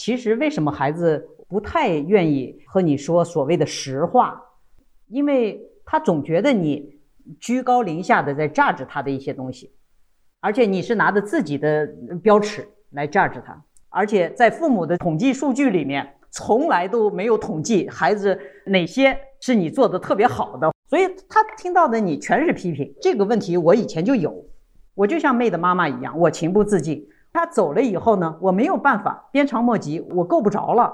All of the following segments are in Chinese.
其实为什么孩子不太愿意和你说所谓的实话？因为他总觉得你居高临下的在榨着他的一些东西，而且你是拿着自己的标尺来榨着他，而且在父母的统计数据里面，从来都没有统计孩子哪些是你做的特别好的，所以他听到的你全是批评。这个问题我以前就有，我就像妹的妈妈一样，我情不自禁。他走了以后呢，我没有办法，鞭长莫及，我够不着了，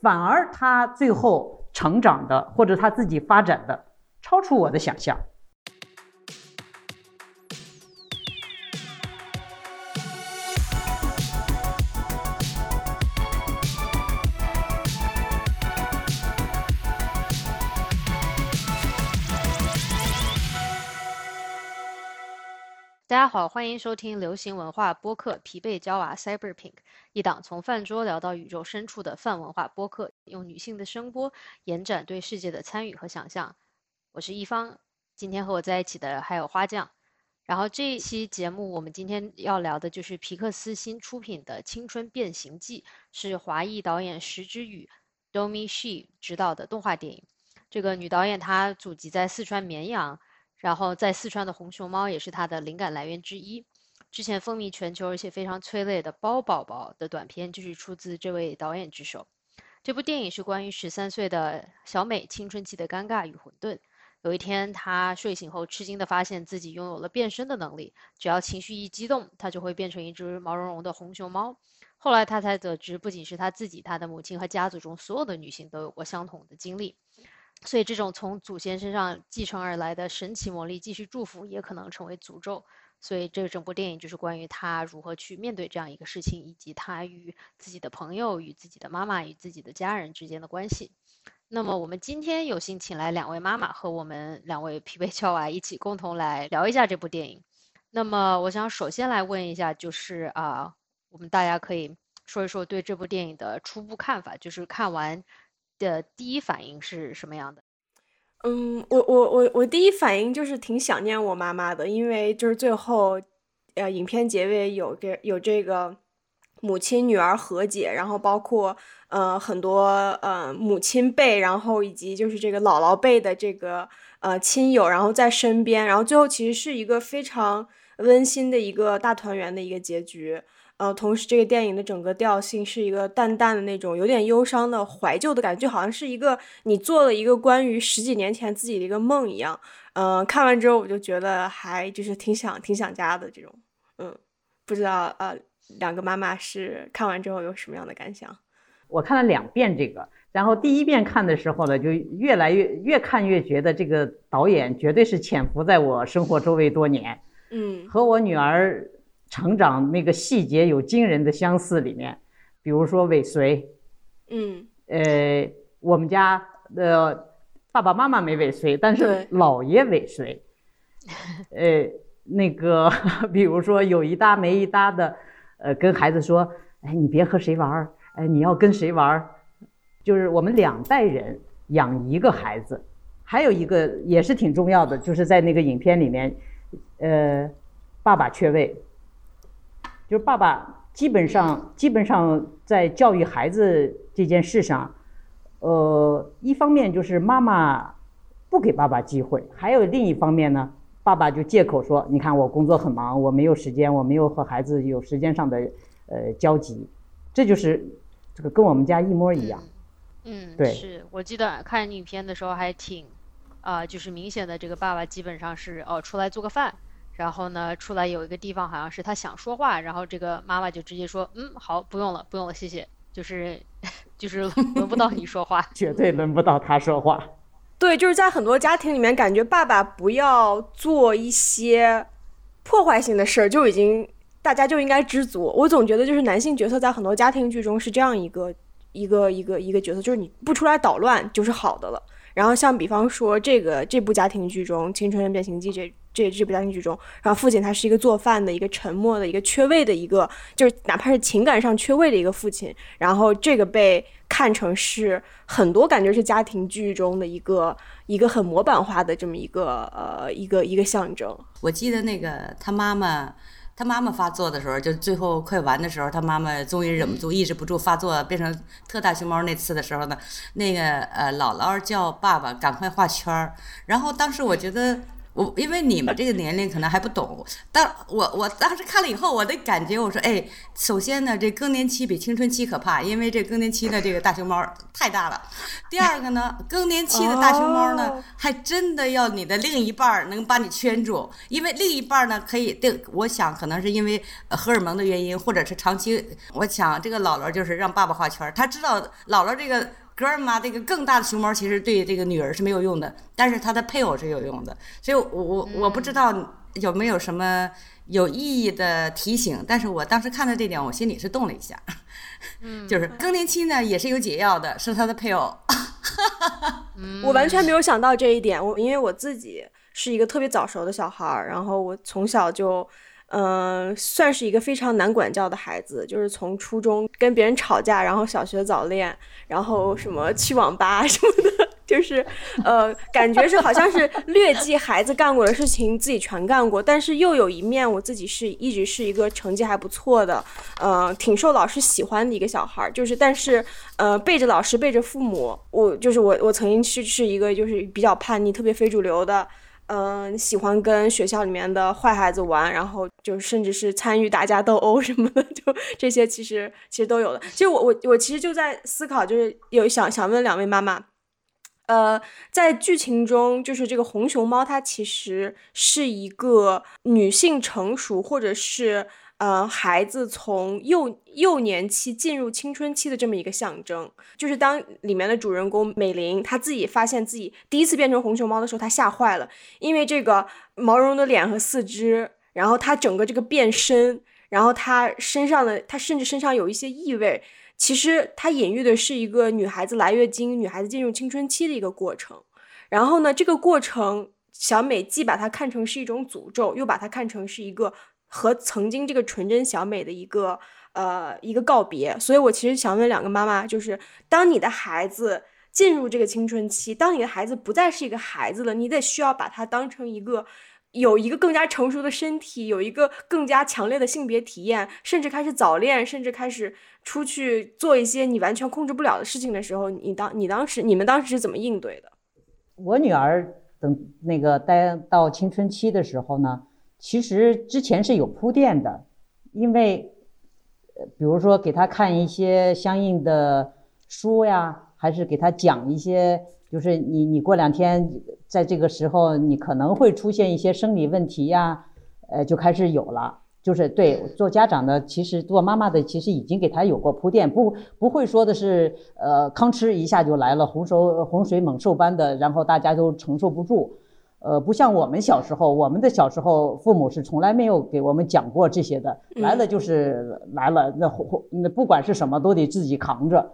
反而他最后。成长的，或者他自己发展的，超出我的想象。大家好，欢迎收听流行文化播客《疲惫娇娃 Cyber Pink》，一档从饭桌聊到宇宙深处的泛文化播客，用女性的声波延展对世界的参与和想象。我是一方，今天和我在一起的还有花酱。然后这一期节目，我们今天要聊的就是皮克斯新出品的《青春变形记》，是华裔导演石之宇 （Domi She） 执导的动画电影。这个女导演她祖籍在四川绵阳。然后在四川的红熊猫也是他的灵感来源之一。之前风靡全球而且非常催泪的《包宝宝》的短片就是出自这位导演之手。这部电影是关于十三岁的小美青春期的尴尬与混沌。有一天，她睡醒后吃惊地发现自己拥有了变身的能力，只要情绪一激动，她就会变成一只毛茸茸的红熊猫。后来她才得知，不仅是她自己，她的母亲和家族中所有的女性都有过相同的经历。所以，这种从祖先身上继承而来的神奇魔力，既是祝福，也可能成为诅咒。所以，这整部电影就是关于他如何去面对这样一个事情，以及他与自己的朋友、与自己的妈妈、与自己的家人之间的关系。那么，我们今天有幸请来两位妈妈和我们两位疲惫俏娃一起共同来聊一下这部电影。那么，我想首先来问一下，就是啊，我们大家可以说一说对这部电影的初步看法，就是看完。的第一反应是什么样的？嗯，我我我我第一反应就是挺想念我妈妈的，因为就是最后，呃，影片结尾有这有这个母亲女儿和解，然后包括呃很多呃母亲辈，然后以及就是这个姥姥辈的这个呃亲友，然后在身边，然后最后其实是一个非常温馨的一个大团圆的一个结局。呃，同时这个电影的整个调性是一个淡淡的那种有点忧伤的怀旧的感觉，就好像是一个你做了一个关于十几年前自己的一个梦一样。嗯，看完之后我就觉得还就是挺想挺想家的这种。嗯，不知道呃，两个妈妈是看完之后有什么样的感想？我看了两遍这个，然后第一遍看的时候呢，就越来越越看越觉得这个导演绝对是潜伏在我生活周围多年。嗯，和我女儿。成长那个细节有惊人的相似，里面，比如说尾随，嗯，呃，我们家的爸爸妈妈没尾随，但是姥爷尾随，呃，那个 比如说有一搭没一搭的，呃，跟孩子说，哎，你别和谁玩儿，哎，你要跟谁玩儿，就是我们两代人养一个孩子，还有一个也是挺重要的，就是在那个影片里面，呃，爸爸缺位。就是爸爸基本上基本上在教育孩子这件事上，呃，一方面就是妈妈不给爸爸机会，还有另一方面呢，爸爸就借口说：“你看我工作很忙，我没有时间，我没有和孩子有时间上的呃交集。”这就是这个跟我们家一模一样。嗯，对，是我记得看影片的时候还挺啊，就是明显的这个爸爸基本上是哦出来做个饭。然后呢，出来有一个地方，好像是他想说话，然后这个妈妈就直接说：“嗯，好，不用了，不用了，谢谢。”就是，就是轮不到你说话，绝对轮不到他说话。对，就是在很多家庭里面，感觉爸爸不要做一些破坏性的事儿，就已经大家就应该知足。我总觉得，就是男性角色在很多家庭剧中是这样一个一个一个一个角色，就是你不出来捣乱就是好的了。然后像比方说这个这部家庭剧中《青春变形记》这。这这部家庭剧中，然后父亲他是一个做饭的一个沉默的一个缺位的一个，就是哪怕是情感上缺位的一个父亲。然后这个被看成是很多感觉是家庭剧中的一个一个很模板化的这么一个呃一个一个象征。我记得那个他妈妈他妈妈发作的时候，就最后快完的时候，他妈妈终于忍不住、抑制不住发作，变成特大熊猫那次的时候呢，那个呃姥姥叫爸爸赶快画圈儿，然后当时我觉得。我因为你们这个年龄可能还不懂，但我我当时看了以后，我的感觉我说，哎，首先呢，这更年期比青春期可怕，因为这更年期的这个大熊猫太大了。第二个呢，更年期的大熊猫呢，还真的要你的另一半能把你圈住，因为另一半呢可以，对，我想可能是因为荷尔蒙的原因，或者是长期，我想这个姥姥就是让爸爸画圈，他知道姥姥这个。格尔玛这个更大的熊猫其实对这个女儿是没有用的，但是他的配偶是有用的，所以我我我不知道有没有什么有意义的提醒，但是我当时看到这点，我心里是动了一下，嗯，就是更年期呢也是有解药的，是他的配偶，我完全没有想到这一点，我因为我自己是一个特别早熟的小孩儿，然后我从小就。嗯，算是一个非常难管教的孩子，就是从初中跟别人吵架，然后小学早恋，然后什么去网吧什么的，就是呃，感觉是好像是劣迹孩子干过的事情自己全干过，但是又有一面我自己是一直是一个成绩还不错的，呃，挺受老师喜欢的一个小孩，就是但是呃背着老师背着父母，我就是我我曾经是是一个就是比较叛逆、特别非主流的。嗯，喜欢跟学校里面的坏孩子玩，然后就甚至是参与打架斗殴什么的，就这些其实其实都有的。其实我我我其实就在思考，就是有想想问两位妈妈，呃，在剧情中，就是这个红熊猫它其实是一个女性成熟，或者是。呃，孩子从幼幼年期进入青春期的这么一个象征，就是当里面的主人公美玲，她自己发现自己第一次变成红熊猫的时候，她吓坏了，因为这个毛茸茸的脸和四肢，然后她整个这个变身，然后她身上的，她甚至身上有一些异味，其实它隐喻的是一个女孩子来月经、女孩子进入青春期的一个过程。然后呢，这个过程，小美既把它看成是一种诅咒，又把它看成是一个。和曾经这个纯真小美的一个呃一个告别，所以我其实想问两个妈妈，就是当你的孩子进入这个青春期，当你的孩子不再是一个孩子了，你得需要把他当成一个有一个更加成熟的身体，有一个更加强烈的性别体验，甚至开始早恋，甚至开始出去做一些你完全控制不了的事情的时候，你当你当时你们当时是怎么应对的？我女儿等那个待到青春期的时候呢？其实之前是有铺垫的，因为，呃，比如说给他看一些相应的书呀，还是给他讲一些，就是你你过两天在这个时候你可能会出现一些生理问题呀，呃，就开始有了。就是对做家长的，其实做妈妈的，其实已经给他有过铺垫，不不会说的是，呃，吭哧一下就来了洪水洪水猛兽般的，然后大家都承受不住。呃，不像我们小时候，我们的小时候父母是从来没有给我们讲过这些的，来了就是来了，那那不管是什么都得自己扛着。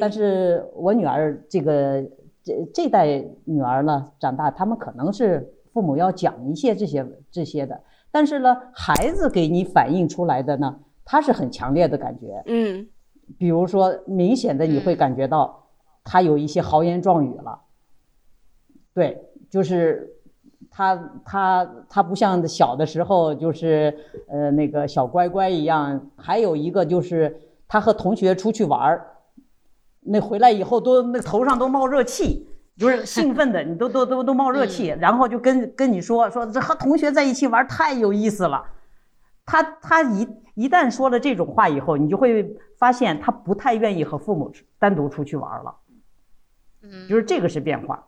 但是我女儿这个这这代女儿呢，长大他们可能是父母要讲一些这些这些的，但是呢，孩子给你反映出来的呢，他是很强烈的感觉。嗯，比如说明显的你会感觉到他有一些豪言壮语了，对，就是。他他他不像小的时候，就是呃那个小乖乖一样。还有一个就是他和同学出去玩儿，那回来以后都那头上都冒热气，就是兴奋的，你都都都都冒热气。然后就跟跟你说说这和同学在一起玩太有意思了。他他一一旦说了这种话以后，你就会发现他不太愿意和父母单独出去玩了。嗯，就是这个是变化。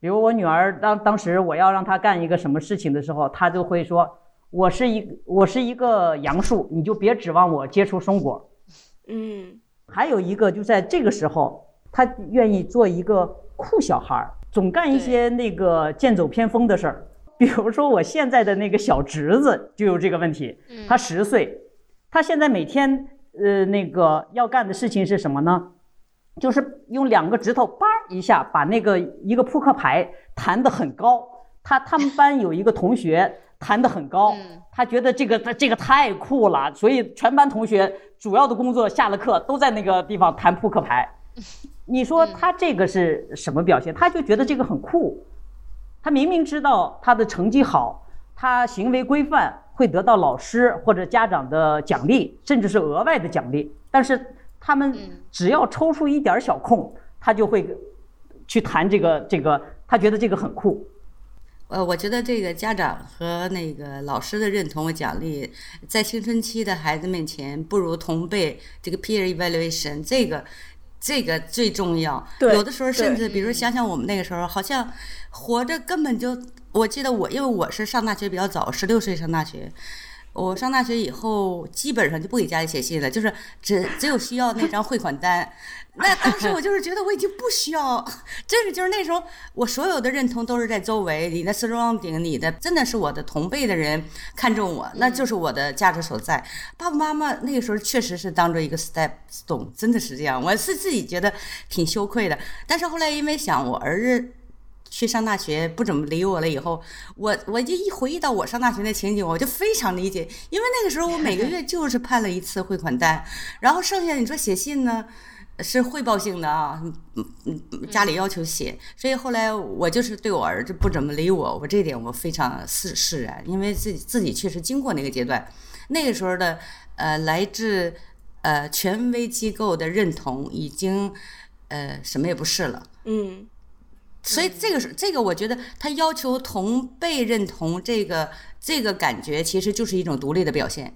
比如我女儿当当时我要让她干一个什么事情的时候，她就会说：“我是一我是一个杨树，你就别指望我结出松果。”嗯，还有一个就在这个时候，她愿意做一个酷小孩儿，总干一些那个剑走偏锋的事儿。比如说我现在的那个小侄子就有这个问题，他十岁，他现在每天呃那个要干的事情是什么呢？就是用两个指头叭一下把那个一个扑克牌弹得很高。他他们班有一个同学弹得很高，他觉得这个这个太酷了，所以全班同学主要的工作下了课都在那个地方弹扑克牌。你说他这个是什么表现？他就觉得这个很酷。他明明知道他的成绩好，他行为规范，会得到老师或者家长的奖励，甚至是额外的奖励。但是他们只要抽出一点小空，他就会去谈这个这个，他觉得这个很酷。呃，我觉得这个家长和那个老师的认同和奖励，在青春期的孩子面前，不如同辈这个 peer evaluation 这个这个最重要。有的时候甚至，比如想想我们那个时候，好像活着根本就，我记得我，因为我是上大学比较早，十六岁上大学。我上大学以后，基本上就不给家里写信了，就是只只有需要那张汇款单。那当时我就是觉得我已经不需要，真是就是那时候我所有的认同都是在周围，你的 surrounding，你的真的是我的同辈的人看中我，那就是我的价值所在。爸爸妈妈那个时候确实是当做一个 step stone，真的是这样，我是自己觉得挺羞愧的。但是后来因为想我儿子。去上大学不怎么理我了，以后我我就一回忆到我上大学那情景，我就非常理解，因为那个时候我每个月就是判了一次汇款单，然后剩下你说写信呢，是汇报性的啊，嗯嗯，家里要求写，所以后来我就是对我儿子不怎么理我，我这点我非常释释然，因为自己自己确实经过那个阶段，那个时候的呃来自呃权威机构的认同已经呃什么也不是了，嗯。所以这个是这个，我觉得他要求同辈认同这个这个感觉，其实就是一种独立的表现，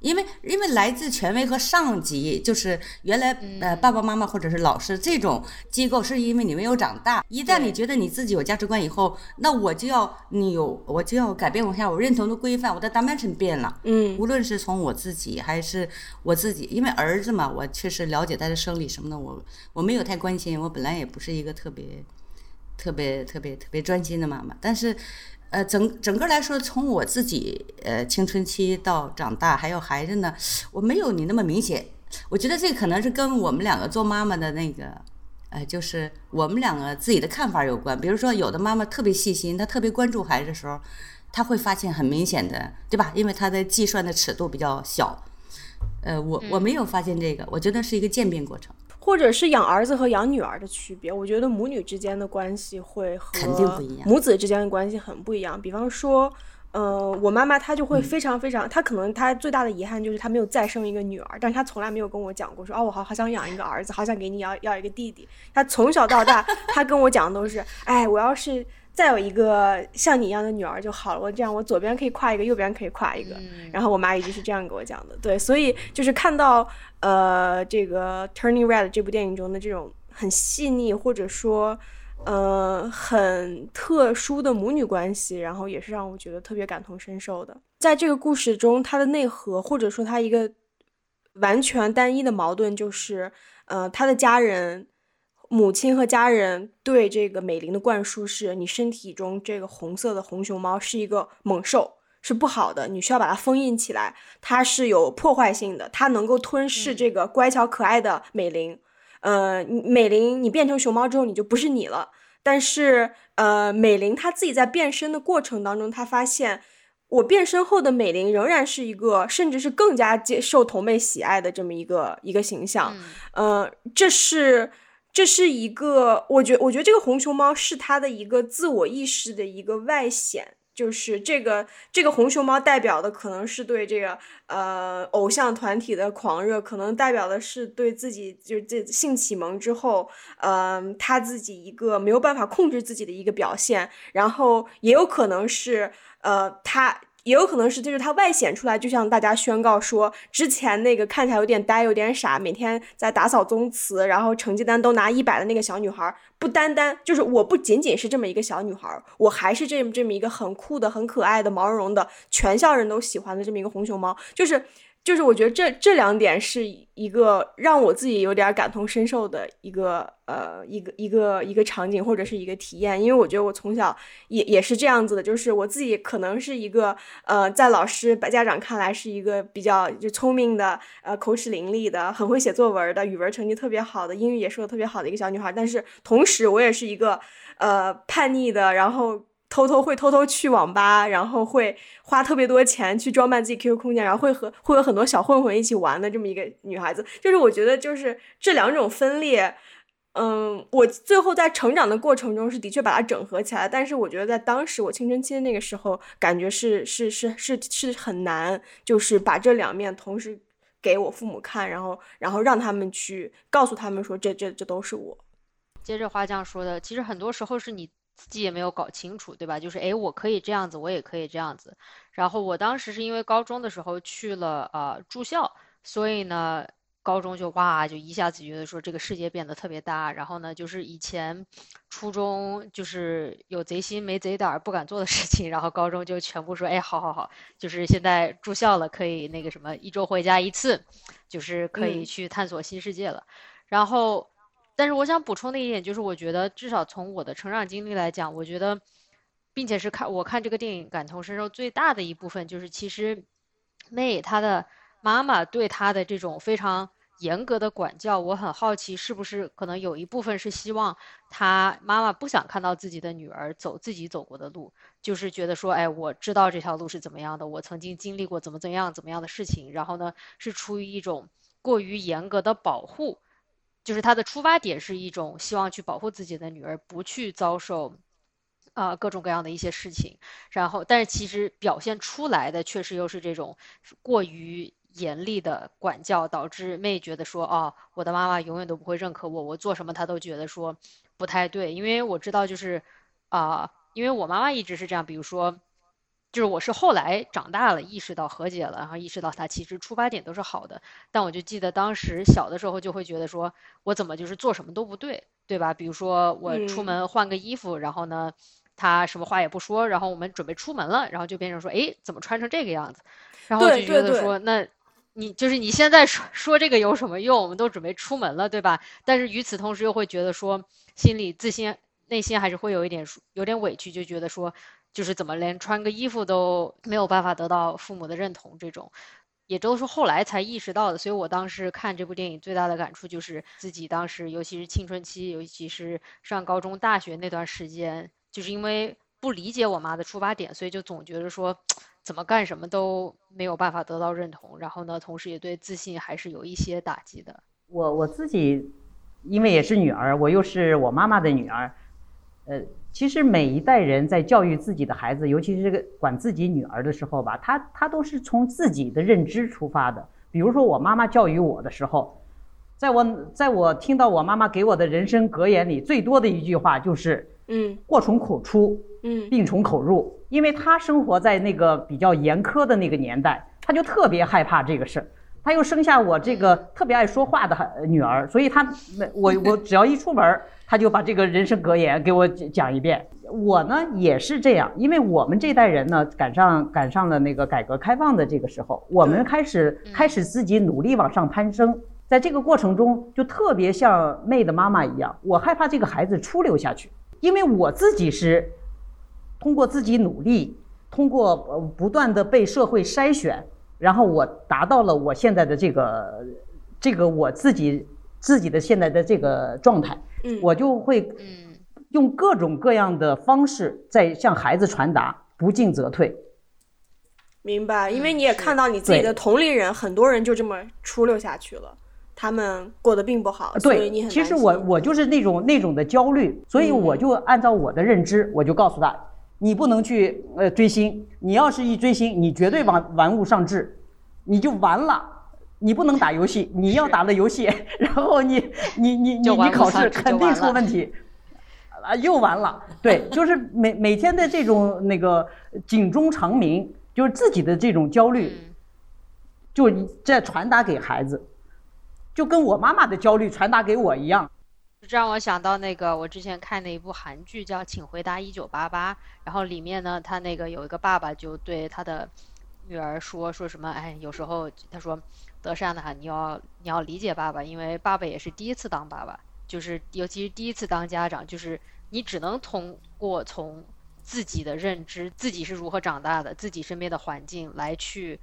因为因为来自权威和上级，就是原来呃爸爸妈妈或者是老师这种机构，是因为你没有长大。一旦你觉得你自己有价值观以后，那我就要你有，我就要改变一下我认同的规范，我的 dimension 变了。嗯，无论是从我自己还是我自己，因为儿子嘛，我确实了解他的生理什么的，我我没有太关心，我本来也不是一个特别。特别特别特别专心的妈妈，但是，呃，整整个来说，从我自己呃青春期到长大，还有孩子呢，我没有你那么明显。我觉得这可能是跟我们两个做妈妈的那个，呃，就是我们两个自己的看法有关。比如说，有的妈妈特别细心，她特别关注孩子的时候，她会发现很明显的，对吧？因为她的计算的尺度比较小。呃，我我没有发现这个，我觉得是一个渐变过程。或者是养儿子和养女儿的区别，我觉得母女之间的关系会和肯定不一样，母子之间的关系很不一样。比方说，呃，我妈妈她就会非常非常，她可能她最大的遗憾就是她没有再生一个女儿，但是她从来没有跟我讲过说，哦，我好好想养一个儿子，好想给你要要一个弟弟。她从小到大，她跟我讲的都是，哎，我要是。再有一个像你一样的女儿就好了，我这样我左边可以跨一个，右边可以跨一个。然后我妈一直是这样给我讲的。对，所以就是看到呃这个《Turning Red》这部电影中的这种很细腻或者说呃很特殊的母女关系，然后也是让我觉得特别感同身受的。在这个故事中，它的内核或者说它一个完全单一的矛盾就是，呃，他的家人。母亲和家人对这个美玲的灌输是：你身体中这个红色的红熊猫是一个猛兽，是不好的，你需要把它封印起来，它是有破坏性的，它能够吞噬这个乖巧可爱的美玲。呃，美玲，你变成熊猫之后，你就不是你了。但是，呃，美玲她自己在变身的过程当中，她发现我变身后的美玲仍然是一个，甚至是更加接受同辈喜爱的这么一个一个形象。呃，这是。这是一个，我觉我觉得这个红熊猫是它的一个自我意识的一个外显，就是这个这个红熊猫代表的可能是对这个呃偶像团体的狂热，可能代表的是对自己就是这性启蒙之后，嗯，他自己一个没有办法控制自己的一个表现，然后也有可能是呃他。也有可能是，就是他外显出来，就像大家宣告说，之前那个看起来有点呆、有点傻，每天在打扫宗祠，然后成绩单都拿一百的那个小女孩，不单单就是我不仅仅是这么一个小女孩，我还是这么这么一个很酷的、很可爱的、毛茸茸的，全校人都喜欢的这么一个红熊猫，就是。就是我觉得这这两点是一个让我自己有点感同身受的一个呃一个一个一个场景或者是一个体验，因为我觉得我从小也也是这样子的，就是我自己可能是一个呃在老师把、家长看来是一个比较就聪明的呃口齿伶俐的、很会写作文的、语文成绩特别好的、英语也说的特别好的一个小女孩，但是同时我也是一个呃叛逆的，然后。偷偷会偷偷去网吧，然后会花特别多钱去装扮自己 QQ 空间，然后会和会有很多小混混一起玩的这么一个女孩子，就是我觉得就是这两种分裂，嗯，我最后在成长的过程中是的确把它整合起来，但是我觉得在当时我青春期的那个时候，感觉是是是是是很难，就是把这两面同时给我父母看，然后然后让他们去告诉他们说这这这都是我。接着花匠说的，其实很多时候是你自己也没有搞清楚，对吧？就是哎，我可以这样子，我也可以这样子。然后我当时是因为高中的时候去了呃住校，所以呢。高中就哇，就一下子觉得说这个世界变得特别大，然后呢，就是以前初中就是有贼心没贼胆不敢做的事情，然后高中就全部说，哎，好好好，就是现在住校了，可以那个什么一周回家一次，就是可以去探索新世界了。然后，但是我想补充的一点就是，我觉得至少从我的成长经历来讲，我觉得，并且是看我看这个电影感同身受最大的一部分，就是其实妹她的妈妈对她的这种非常。严格的管教，我很好奇，是不是可能有一部分是希望他妈妈不想看到自己的女儿走自己走过的路，就是觉得说，哎，我知道这条路是怎么样的，我曾经经历过怎么怎么样怎么样的事情，然后呢，是出于一种过于严格的保护，就是他的出发点是一种希望去保护自己的女儿不去遭受，啊各种各样的一些事情，然后，但是其实表现出来的确实又是这种过于。严厉的管教导致妹觉得说，哦，我的妈妈永远都不会认可我，我做什么她都觉得说不太对。因为我知道，就是啊，因为我妈妈一直是这样。比如说，就是我是后来长大了，意识到和解了，然后意识到他其实出发点都是好的。但我就记得当时小的时候就会觉得说，我怎么就是做什么都不对，对吧？比如说我出门换个衣服，然后呢，他什么话也不说，然后我们准备出门了，然后就变成说，哎，怎么穿成这个样子？然后我就觉得说那。你就是你现在说说这个有什么用？我们都准备出门了，对吧？但是与此同时又会觉得说，心里自信、内心还是会有一点有点委屈，就觉得说，就是怎么连穿个衣服都没有办法得到父母的认同，这种也都是后来才意识到的。所以我当时看这部电影最大的感触就是自己当时，尤其是青春期，尤其是上高中、大学那段时间，就是因为不理解我妈的出发点，所以就总觉得说。怎么干什么都没有办法得到认同，然后呢，同时也对自信还是有一些打击的。我我自己，因为也是女儿，我又是我妈妈的女儿，呃，其实每一代人在教育自己的孩子，尤其是这个管自己女儿的时候吧，他他都是从自己的认知出发的。比如说我妈妈教育我的时候，在我在我听到我妈妈给我的人生格言里，最多的一句话就是。嗯，祸从口出，嗯，病从口入，因为他生活在那个比较严苛的那个年代，他就特别害怕这个事儿。他又生下我这个特别爱说话的女儿，所以他我我只要一出门，他就把这个人生格言给我讲一遍。我呢也是这样，因为我们这代人呢赶上赶上了那个改革开放的这个时候，我们开始开始自己努力往上攀升，在这个过程中就特别像妹的妈妈一样，我害怕这个孩子出溜下去。因为我自己是通过自己努力，通过呃不断的被社会筛选，然后我达到了我现在的这个这个我自己自己的现在的这个状态，我就会用各种各样的方式在向孩子传达，不进则退。明白，因为你也看到你自己的同龄人，很多人就这么出溜下去了。他们过得并不好，对，其实我我就是那种那种的焦虑，所以我就按照我的认知，我就告诉他，你不能去呃追星，你要是一追星，你绝对玩玩物丧志，你就完了，你不能打游戏，你要打了游戏，然后你 你你你你考试肯定出问题，啊又完了，对，就是每每天的这种那个警钟长鸣，就是自己的这种焦虑，就在传达给孩子。就跟我妈妈的焦虑传达给我一样，这这让我想到那个我之前看的一部韩剧叫《请回答一九八八》，然后里面呢，他那个有一个爸爸就对他的女儿说说什么，哎，有时候他说德善的哈，你要你要理解爸爸，因为爸爸也是第一次当爸爸，就是尤其是第一次当家长，就是你只能通过从自己的认知，自己是如何长大的，自己身边的环境来去。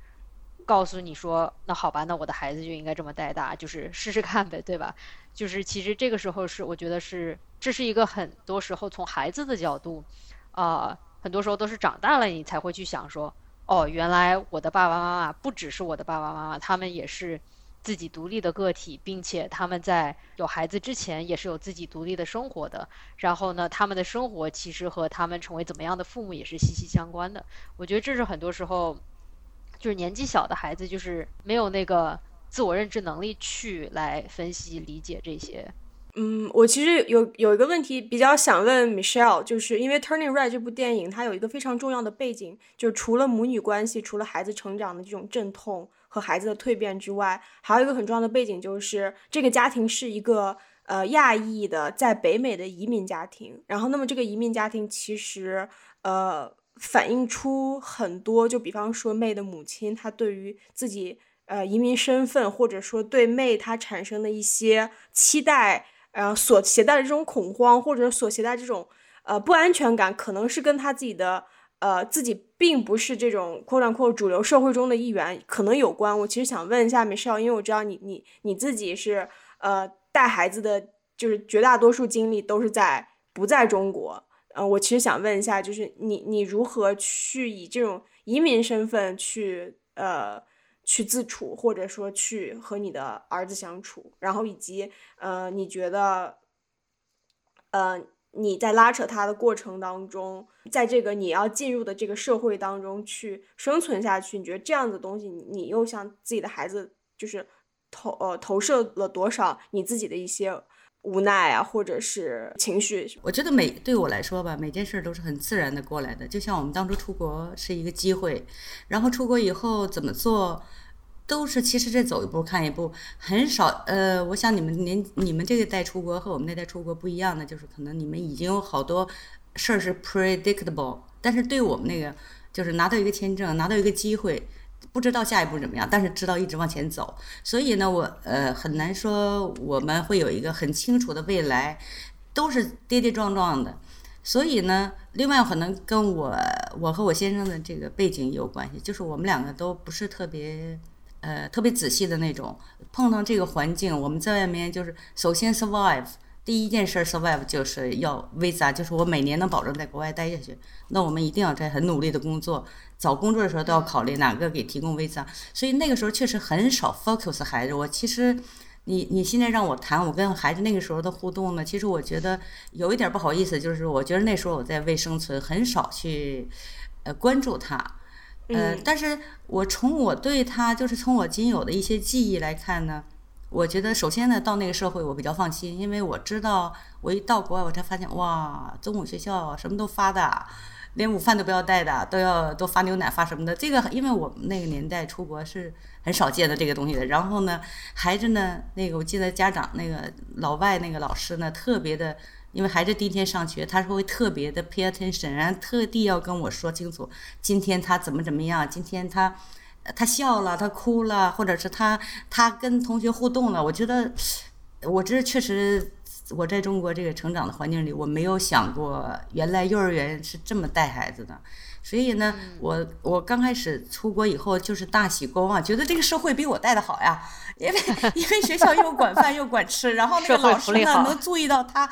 告诉你说，那好吧，那我的孩子就应该这么带大，就是试试看呗，对吧？就是其实这个时候是，我觉得是，这是一个很多时候从孩子的角度，啊，很多时候都是长大了你才会去想说，哦，原来我的爸爸妈妈不只是我的爸爸妈妈，他们也是自己独立的个体，并且他们在有孩子之前也是有自己独立的生活的。然后呢，他们的生活其实和他们成为怎么样的父母也是息息相关的。我觉得这是很多时候，就是年纪小的孩子就是没有那个自我认知能力去来分析理解这些。嗯，我其实有有一个问题比较想问 Michelle，就是因为《Turning Red》这部电影，它有一个非常重要的背景，就除了母女关系，除了孩子成长的这种阵痛。和孩子的蜕变之外，还有一个很重要的背景，就是这个家庭是一个呃亚裔的在北美的移民家庭。然后，那么这个移民家庭其实呃反映出很多，就比方说妹的母亲，她对于自己呃移民身份，或者说对妹她产生的一些期待，呃所携带的这种恐慌，或者所携带这种呃不安全感，可能是跟她自己的。呃，自己并不是这种扩展扩主流社会中的一员，可能有关。我其实想问一下梅绍因为我知道你你你自己是呃带孩子的，就是绝大多数精力都是在不在中国。呃，我其实想问一下，就是你你如何去以这种移民身份去呃去自处，或者说去和你的儿子相处，然后以及呃你觉得呃。你在拉扯他的过程当中，在这个你要进入的这个社会当中去生存下去，你觉得这样的东西，你又向自己的孩子就是投呃投射了多少你自己的一些无奈啊，或者是情绪？我觉得每对我来说吧，每件事都是很自然的过来的，就像我们当初出国是一个机会，然后出国以后怎么做？都是，其实这走一步看一步，很少。呃，我想你们年你们这个代出国和我们那代出国不一样的，就是可能你们已经有好多事儿是 predictable，但是对我们那个，就是拿到一个签证，拿到一个机会，不知道下一步怎么样，但是知道一直往前走。所以呢，我呃很难说我们会有一个很清楚的未来，都是跌跌撞撞的。所以呢，另外可能跟我我和我先生的这个背景也有关系，就是我们两个都不是特别。呃，特别仔细的那种，碰到这个环境，我们在外面就是首先 survive，第一件事 survive 就是要 visa，就是我每年能保证在国外待下去，那我们一定要在很努力的工作，找工作的时候都要考虑哪个给提供 visa，所以那个时候确实很少 focus 孩子。我其实，你你现在让我谈我跟孩子那个时候的互动呢，其实我觉得有一点不好意思，就是我觉得那时候我在为生存，很少去呃关注他。呃，但是我从我对他，就是从我仅有的一些记忆来看呢，我觉得首先呢，到那个社会我比较放心，因为我知道我一到国外，我才发现哇，中午学校什么都发的，连午饭都不要带的，都要都发牛奶发什么的。这个因为我们那个年代出国是很少见的这个东西的。然后呢，孩子呢，那个我记得家长那个老外那个老师呢，特别的。因为孩子第一天上学，他是会特别的 pay attention，然后特地要跟我说清楚，今天他怎么怎么样，今天他他笑了，他哭了，或者是他他跟同学互动了。我觉得，我这确实我在中国这个成长的环境里，我没有想过原来幼儿园是这么带孩子的。所以呢，我我刚开始出国以后就是大喜过望，觉得这个社会比我带的好呀，因为 因为学校又管饭又管吃，然后那个老师呢能注意到他。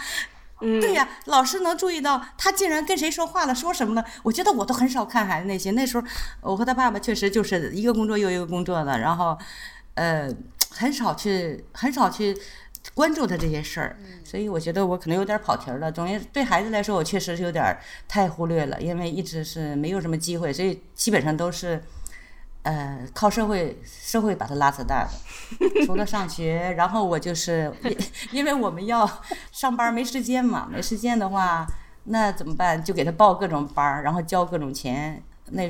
对呀，老师能注意到他竟然跟谁说话了，说什么了？我觉得我都很少看孩子那些。那时候我和他爸爸确实就是一个工作又一个工作的，然后，呃，很少去很少去关注他这些事儿。所以我觉得我可能有点跑题了。总之，对孩子来说，我确实是有点太忽略了，因为一直是没有什么机会，所以基本上都是。呃，靠社会社会把他拉扯大的，除了上学，然后我就是，因为 我们要上班没时间嘛，没时间的话，那怎么办？就给他报各种班儿，然后交各种钱。那，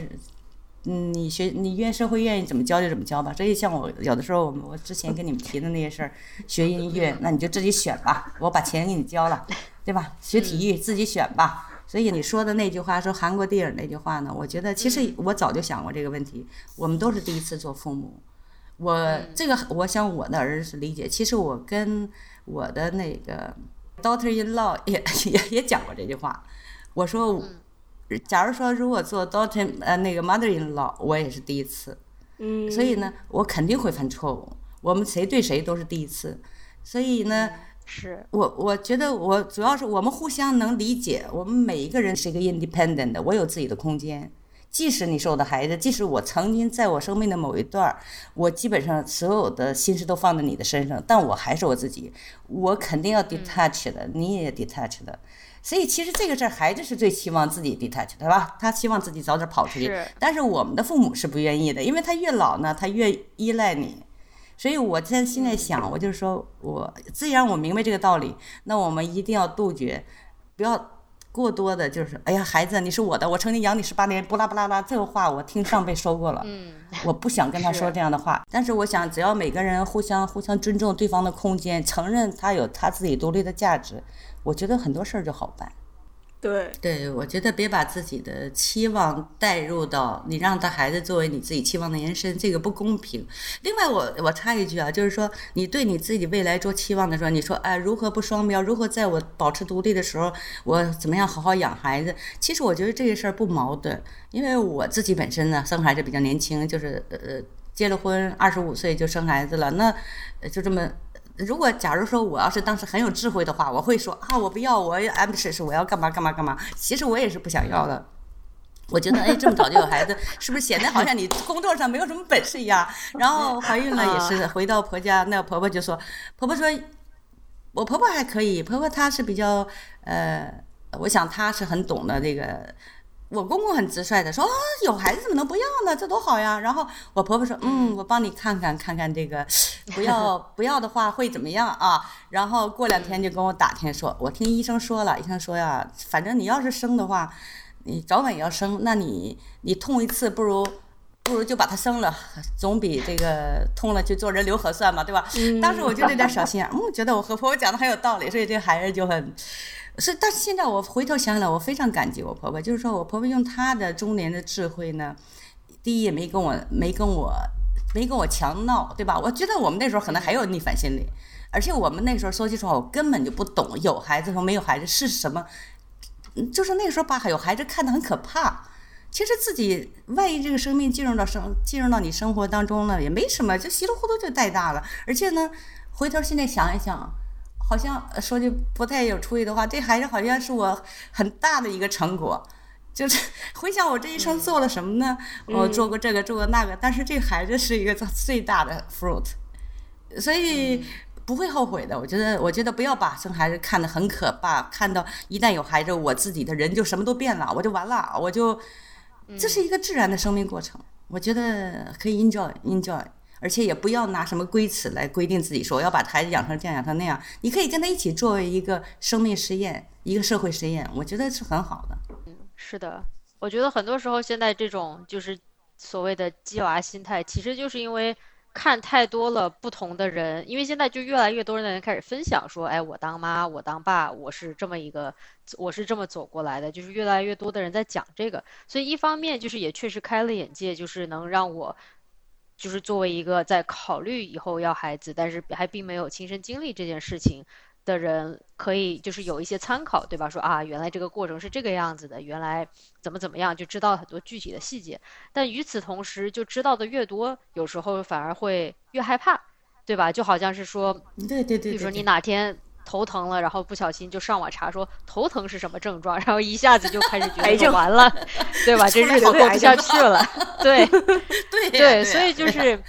嗯，你学你愿社会愿意怎么教就怎么教吧。这就像我有的时候，我我之前跟你们提的那些事儿，学音乐，那你就自己选吧，我把钱给你交了，对吧？学体育自己选吧。所以你说的那句话，说韩国电影那句话呢？我觉得其实我早就想过这个问题。我们都是第一次做父母，我这个我想我的儿子是理解。其实我跟我的那个 daughter in law 也也也讲过这句话。我说，假如说如果做 daughter 呃那个 mother in law，我也是第一次。嗯。所以呢，我肯定会犯错误。我们谁对谁都是第一次。所以呢。是我，我觉得我主要是我们互相能理解，我们每一个人是一个 independent 的，我有自己的空间。即使你是我的孩子，即使我曾经在我生命的某一段儿，我基本上所有的心思都放在你的身上，但我还是我自己，我肯定要 detach 的，你也 detach 的。所以其实这个事儿，孩子是最希望自己 detach，对吧？他希望自己早点跑出去，但是我们的父母是不愿意的，因为他越老呢，他越依赖你。所以我在现在想，我就是说我既然我明白这个道理，那我们一定要杜绝，不要。过多的就是，哎呀，孩子，你是我的，我曾经养你十八年，不拉不拉拉，这个话我听上辈说过了，嗯，我不想跟他说这样的话。但是我想，只要每个人互相互相尊重对方的空间，承认他有他自己独立的价值，我觉得很多事儿就好办。对对，我觉得别把自己的期望带入到你让他孩子作为你自己期望的延伸，这个不公平。另外，我我插一句啊，就是说你对你自己未来做期望的时候，你说哎，如何不双标？如何在我保持独立的时候，我怎么样好好养孩子？其实我觉得这个事儿不矛盾，因为我自己本身呢，生孩子比较年轻，就是呃结了婚，二十五岁就生孩子了，那就这么。如果假如说我要是当时很有智慧的话，我会说啊，我不要，我 ambitious，我要干嘛干嘛干嘛。其实我也是不想要的。我觉得哎，这么早就有孩子，是不是显得好像你工作上没有什么本事一样？然后怀孕了也是，回到婆家，那婆婆就说，婆婆说，我婆婆还可以，婆婆她是比较呃，我想她是很懂的这个。我公公很直率的说：“啊，有孩子怎么能不要呢？这多好呀！”然后我婆婆说：“嗯，我帮你看看看看这个，不要不要的话会怎么样啊？”然后过两天就跟我打听说：“我听医生说了，医生说呀，反正你要是生的话，你早晚要生，那你你痛一次不如不如就把它生了，总比这个痛了去做人流核算嘛，对吧？”当时我就有点小心眼，嗯，觉得我和婆婆讲的很有道理，所以这孩子就很。是，但是现在我回头想想，我非常感激我婆婆。就是说我婆婆用她的中年的智慧呢，第一也没跟我没跟我没跟我强闹，对吧？我觉得我们那时候可能还有逆反心理，而且我们那时候说句实话，我根本就不懂有孩子和没有孩子是什么。就是那个时候把有孩子看得很可怕。其实自己万一这个生命进入到生进入到你生活当中了，也没什么，就稀里糊涂就带大了。而且呢，回头现在想一想。好像说句不太有出息的话，这孩子好像是我很大的一个成果。就是 回想我这一生做了什么呢？我做过这个，做过那个，但是这孩子是一个最大的 fruit，所以不会后悔的。我觉得，我觉得不要把生孩子看得很可怕，看到一旦有孩子，我自己的人就什么都变了，我就完了，我就这是一个自然的生命过程。我觉得可以 enjoy enjoy。而且也不要拿什么规尺来规定自己，说我要把孩子养成这样养成那样。你可以跟他一起作为一个生命实验，一个社会实验，我觉得是很好的。嗯，是的，我觉得很多时候现在这种就是所谓的鸡娃心态，其实就是因为看太多了不同的人，因为现在就越来越多的人开始分享说，哎，我当妈，我当爸，我是这么一个，我是这么走过来的，就是越来越多的人在讲这个，所以一方面就是也确实开了眼界，就是能让我。就是作为一个在考虑以后要孩子，但是还并没有亲身经历这件事情的人，可以就是有一些参考，对吧？说啊，原来这个过程是这个样子的，原来怎么怎么样，就知道很多具体的细节。但与此同时，就知道的越多，有时候反而会越害怕，对吧？就好像是说，对对对，比如说你哪天。头疼了，然后不小心就上网查说头疼是什么症状，然后一下子就开始觉得完了，对吧？这日子过不下去了，对对对，所以就是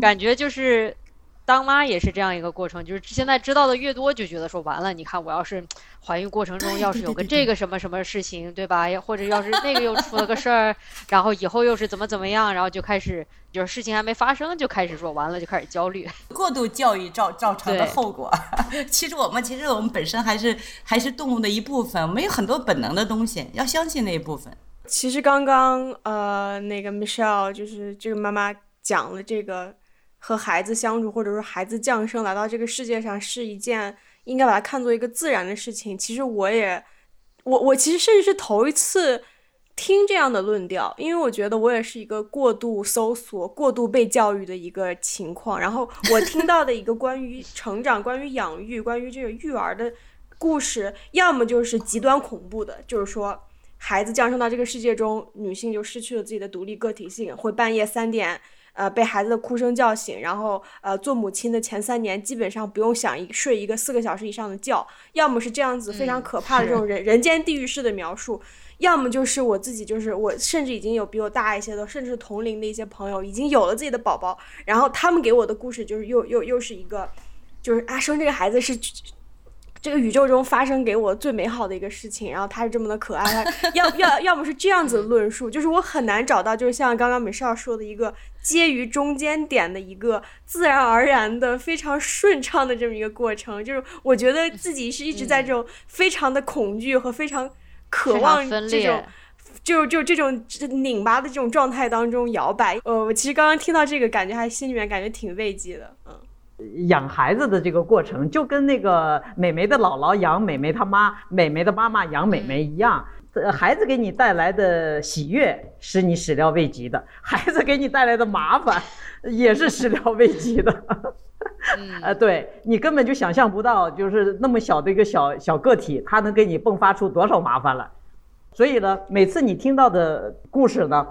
感觉就是。当妈也是这样一个过程，就是现在知道的越多，就觉得说完了。你看，我要是怀孕过程中要是有个这个什么什么事情，对吧？或者要是那个又出了个事儿，然后以后又是怎么怎么样，然后就开始就是事情还没发生就开始说完了，就开始焦虑。过度教育造造成的后果，其实我们其实我们本身还是还是动物的一部分，我们有很多本能的东西，要相信那一部分。其实刚刚呃，那个 Michelle 就是这个妈妈讲了这个。和孩子相处，或者说孩子降生来到这个世界上，是一件应该把它看作一个自然的事情。其实我也，我我其实甚至是头一次听这样的论调，因为我觉得我也是一个过度搜索、过度被教育的一个情况。然后我听到的一个关于成长、关于养育、关于这个育儿的故事，要么就是极端恐怖的，就是说孩子降生到这个世界中，女性就失去了自己的独立个体性，会半夜三点。呃被孩子的哭声叫醒，然后呃做母亲的前三年基本上不用想一睡一个四个小时以上的觉，要么是这样子非常可怕的这种。人人间地狱式的描述。要么就是我自己，就是我，甚至已经有比我大一些的，甚至同龄的一些朋友，已经有了自己的宝宝，然后他们给我的故事就是又又又是一个，就是啊，生这个孩子是这个宇宙中发生给我最美好的一个事情，然后他是这么的可爱，他 要要要么是这样子的论述，就是我很难找到，就是像刚刚美少说的一个介于中间点的一个自然而然的非常顺畅的这么一个过程，就是我觉得自己是一直在这种非常的恐惧和非常。渴望这种，就就这种拧巴的这种状态当中摇摆。呃，我其实刚刚听到这个，感觉还心里面感觉挺慰藉的。嗯，养孩子的这个过程，就跟那个美眉的姥姥养美眉她妈，美眉的妈妈养美眉一样。呃，孩子给你带来的喜悦是你始料未及的，孩子给你带来的麻烦也是始料未及的。呃，对你根本就想象不到，就是那么小的一个小小个体，他能给你迸发出多少麻烦来。所以呢，每次你听到的故事呢，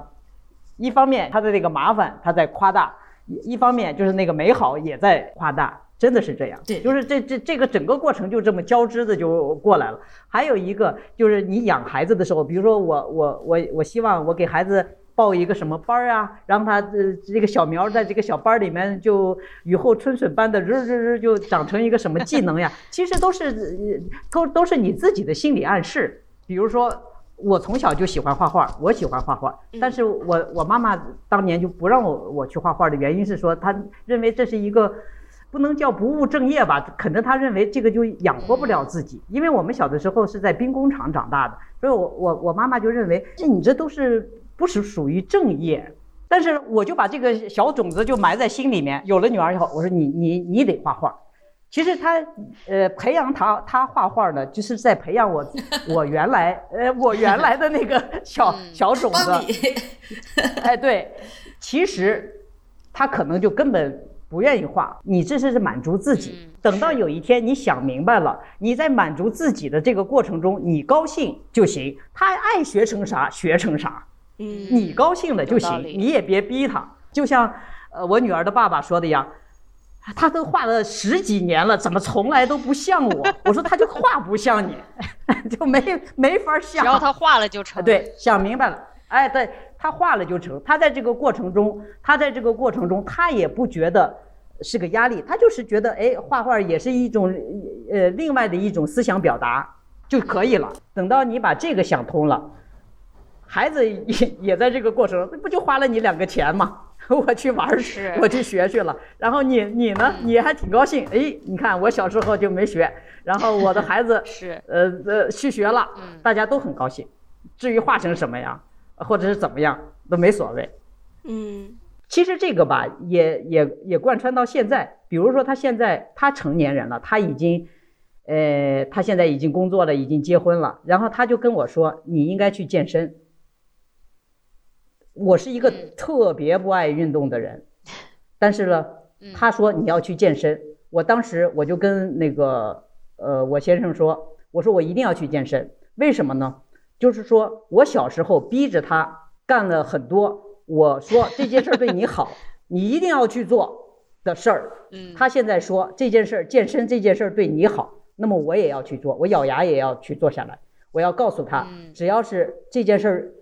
一方面他的这个麻烦他在夸大，一方面就是那个美好也在夸大，真的是这样。对，就是这这这个整个过程就这么交织的就过来了。还有一个就是你养孩子的时候，比如说我我我我希望我给孩子。报一个什么班儿啊？让他呃这个小苗在这个小班里面就雨后春笋般的日日日就长成一个什么技能呀？其实都是都都是你自己的心理暗示。比如说我从小就喜欢画画，我喜欢画画，但是我我妈妈当年就不让我我去画画的原因是说，她认为这是一个不能叫不务正业吧？可能他认为这个就养活不了自己，因为我们小的时候是在兵工厂长大的，所以我我我妈妈就认为这你这都是。不是属于正业，但是我就把这个小种子就埋在心里面。有了女儿以后，我说你你你得画画。其实他呃培养他他画画呢，就是在培养我 我原来呃我原来的那个小小种子。哎，对，其实他可能就根本不愿意画。你这是满足自己。等到有一天你想明白了，你在满足自己的这个过程中，你高兴就行。他爱学成啥学成啥。嗯你高兴了就行，你也别逼他。就像呃我女儿的爸爸说的一样，他都画了十几年了，怎么从来都不像我？我说他就画不像你，就没没法像。只要他画了就成。对，想明白了，哎，对他画了就成。他在这个过程中，他在这个过程中，他也不觉得是个压力，他就是觉得哎，画画也是一种呃另外的一种思想表达就可以了。等到你把这个想通了。孩子也也在这个过程，不就花了你两个钱吗？我去玩去，我去学去了。然后你你呢？你还挺高兴。哎，你看我小时候就没学，然后我的孩子 是呃呃去学了，大家都很高兴。至于画成什么样，或者是怎么样，都没所谓。嗯，其实这个吧，也也也贯穿到现在。比如说他现在他成年人了，他已经，呃，他现在已经工作了，已经结婚了。然后他就跟我说：“你应该去健身。”我是一个特别不爱运动的人，但是呢，他说你要去健身，我当时我就跟那个呃我先生说，我说我一定要去健身，为什么呢？就是说我小时候逼着他干了很多，我说 这件事对你好，你一定要去做的事儿。他现在说这件事儿健身这件事儿对你好，那么我也要去做，我咬牙也要去做下来。我要告诉他，只要是这件事儿。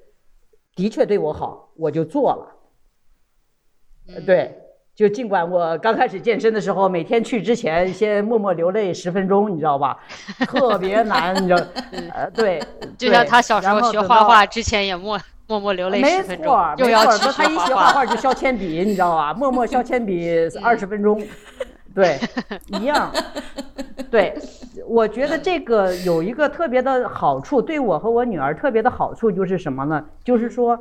的确对我好，我就做了。对，就尽管我刚开始健身的时候，每天去之前先默默流泪十分钟，你知道吧？特别难，你知道？呃，对。就像他小时候学画画之前也默默默流泪十分钟。没错，没错。他一学画画就削铅笔，你知道吧？默默削铅笔 二十分钟。对，一样。对，我觉得这个有一个特别的好处，对我和我女儿特别的好处就是什么呢？就是说，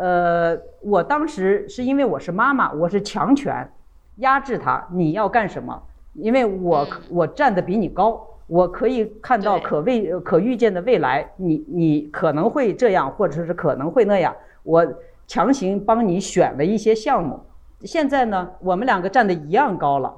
呃，我当时是因为我是妈妈，我是强权，压制他，你要干什么？因为我我站的比你高，我可以看到可未可预见的未来，你你可能会这样，或者是可能会那样，我强行帮你选了一些项目。现在呢，我们两个站的一样高了。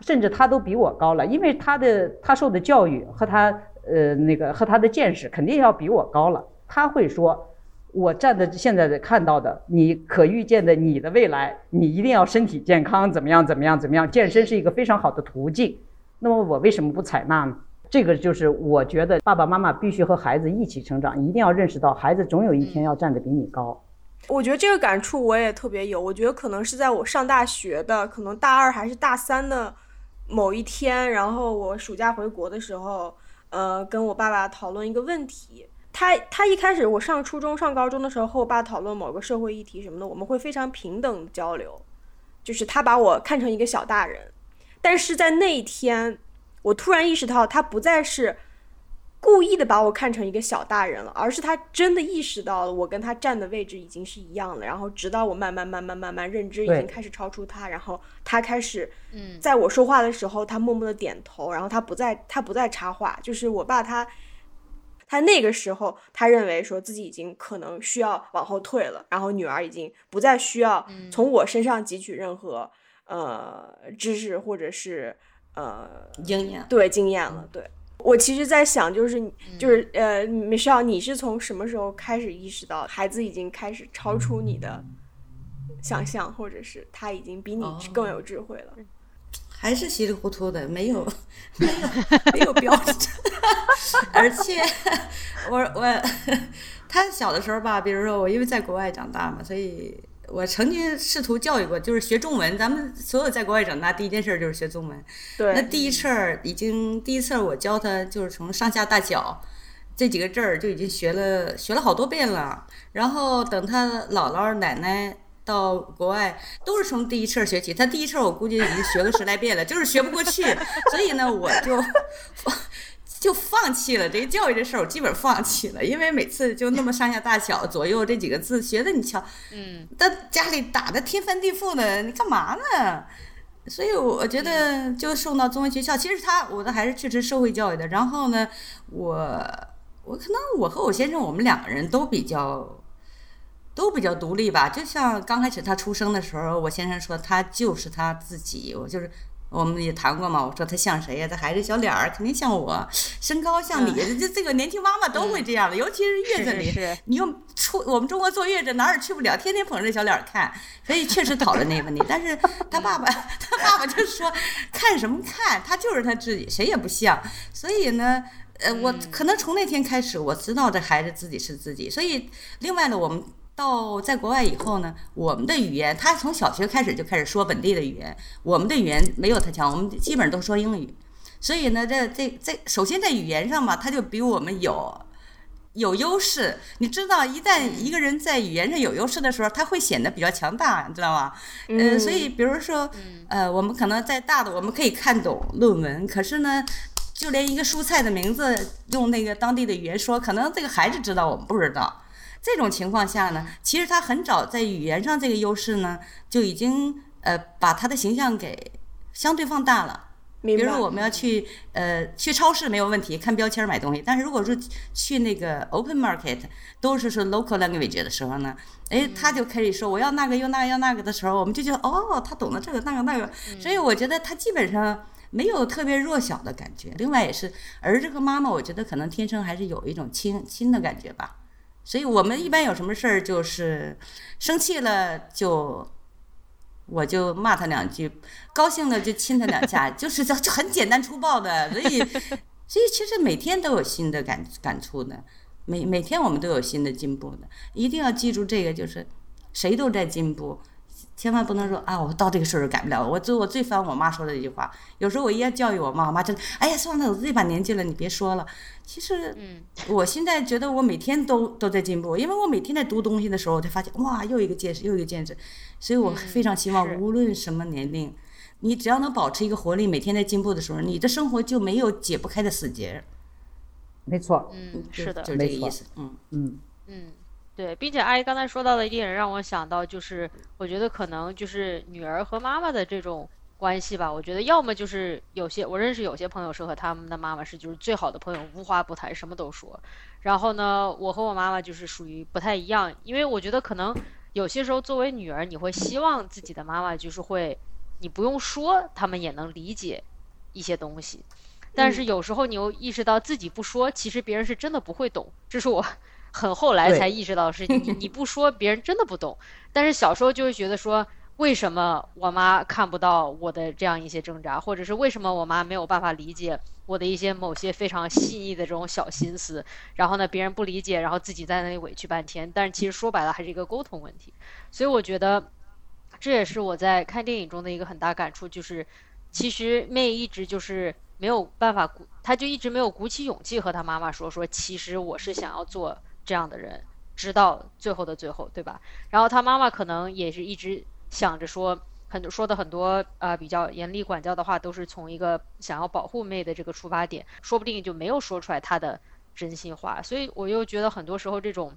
甚至他都比我高了，因为他的他受的教育和他呃那个和他的见识肯定要比我高了。他会说，我站的现在的看到的，你可预见的你的未来，你一定要身体健康，怎么样怎么样怎么样？健身是一个非常好的途径。那么我为什么不采纳呢？这个就是我觉得爸爸妈妈必须和孩子一起成长，一定要认识到孩子总有一天要站得比你高。我觉得这个感触我也特别有。我觉得可能是在我上大学的，可能大二还是大三的某一天，然后我暑假回国的时候，呃，跟我爸爸讨论一个问题。他他一开始我上初中上高中的时候和我爸讨论某个社会议题什么的，我们会非常平等交流，就是他把我看成一个小大人，但是在那一天，我突然意识到他不再是故意的把我看成一个小大人了，而是他真的意识到了我跟他站的位置已经是一样了，然后直到我慢慢慢慢慢慢认知已经开始超出他，然后他开始嗯，在我说话的时候，他默默的点头，然后他不再他不再插话，就是我爸他。他那个时候，他认为说自己已经可能需要往后退了，然后女儿已经不再需要从我身上汲取任何呃知识或者是呃经验。对经验了。对我其实，在想就是就是呃，米少，你是从什么时候开始意识到孩子已经开始超出你的想象，或者是他已经比你更有智慧了？还是稀里糊涂的，没有，没有，没有标准。而且，我我他小的时候吧，比如说我因为在国外长大嘛，所以我曾经试图教育过，就是学中文。咱们所有在国外长大，第一件事就是学中文。对。那第一册儿已经第一册我教他就是从上下大小这几个字儿就已经学了学了好多遍了。然后等他姥姥奶奶。到国外都是从第一册学起，他第一册我估计已经学了十来遍了，就是学不过去，所以呢，我就 就放弃了这个教育这事儿，我基本放弃了，因为每次就那么上下大小左右这几个字学的，你瞧，嗯，但家里打的天翻地覆的，你干嘛呢？所以我觉得就送到中文学校，其实他我的还是支持社会教育的。然后呢，我我可能我和我先生我们两个人都比较。都比较独立吧，就像刚开始他出生的时候，我先生说他就是他自己，我就是我们也谈过嘛，我说他像谁呀？这孩子小脸儿肯定像我，身高像你，这这个年轻妈妈都会这样的，尤其是月子里，你又出我们中国坐月子哪儿也去不了，天天捧着小脸看，所以确实讨论那个问题。但是他爸爸，他爸爸就说看什么看，他就是他自己，谁也不像。所以呢，呃，我可能从那天开始，我知道这孩子自己是自己。所以另外呢，我们。到在国外以后呢，我们的语言，他从小学开始就开始说本地的语言，我们的语言没有他强，我们基本上都说英语，所以呢，这这这，首先在语言上嘛，他就比我们有有优势。你知道，一旦一个人在语言上有优势的时候，他会显得比较强大，你知道吗？嗯，所以比如说，呃，我们可能在大的我们可以看懂论文，可是呢，就连一个蔬菜的名字用那个当地的语言说，可能这个孩子知道，我们不知道。这种情况下呢，其实他很早在语言上这个优势呢，就已经呃把他的形象给相对放大了。比如说我们要去呃去超市没有问题，看标签买东西。但是如果说去那个 open market 都是说 local language 的时候呢，哎，他就可以说我要那个要那个要那个的时候，我们就觉得哦，他懂得这个那个那个。所以我觉得他基本上没有特别弱小的感觉。另外也是儿子和妈妈，我觉得可能天生还是有一种亲亲的感觉吧。所以我们一般有什么事儿，就是生气了就我就骂他两句，高兴了就亲他两下，就是就很简单粗暴的。所以，所以其实每天都有新的感感触的，每每天我们都有新的进步的。一定要记住这个，就是谁都在进步。千万不能说啊！我到这个岁数改不了。我最我最烦我妈说的一句话。有时候我一要教育我妈，我妈就哎呀，算了，我这把年纪了，你别说了。其实，嗯，我现在觉得我每天都都在进步，因为我每天在读东西的时候，我才发现哇，又一个见识，又一个见识。所以我非常希望，无论什么年龄，你只要能保持一个活力，每天在进步的时候，你的生活就没有解不开的死结。没错，嗯，是的，就这个意思。嗯嗯嗯。对，并且阿姨刚才说到的一点让我想到，就是我觉得可能就是女儿和妈妈的这种关系吧。我觉得要么就是有些我认识有些朋友是和他们的妈妈是就是最好的朋友，无话不谈，什么都说。然后呢，我和我妈妈就是属于不太一样，因为我觉得可能有些时候作为女儿，你会希望自己的妈妈就是会，你不用说，他们也能理解一些东西。但是有时候你又意识到自己不说，其实别人是真的不会懂。这是我。很后来才意识到是你你 不说别人真的不懂，但是小时候就会觉得说。为什么我妈看不到我的这样一些挣扎，或者是为什么我妈没有办法理解我的一些某些非常细腻的这种小心思？然后呢，别人不理解，然后自己在那里委屈半天。但是其实说白了还是一个沟通问题。所以我觉得这也是我在看电影中的一个很大感触，就是其实妹一直就是没有办法鼓，她就一直没有鼓起勇气和她妈妈说说，其实我是想要做这样的人，直到最后的最后，对吧？然后他妈妈可能也是一直。想着说很多说的很多呃比较严厉管教的话，都是从一个想要保护妹的这个出发点，说不定就没有说出来他的真心话。所以我又觉得很多时候这种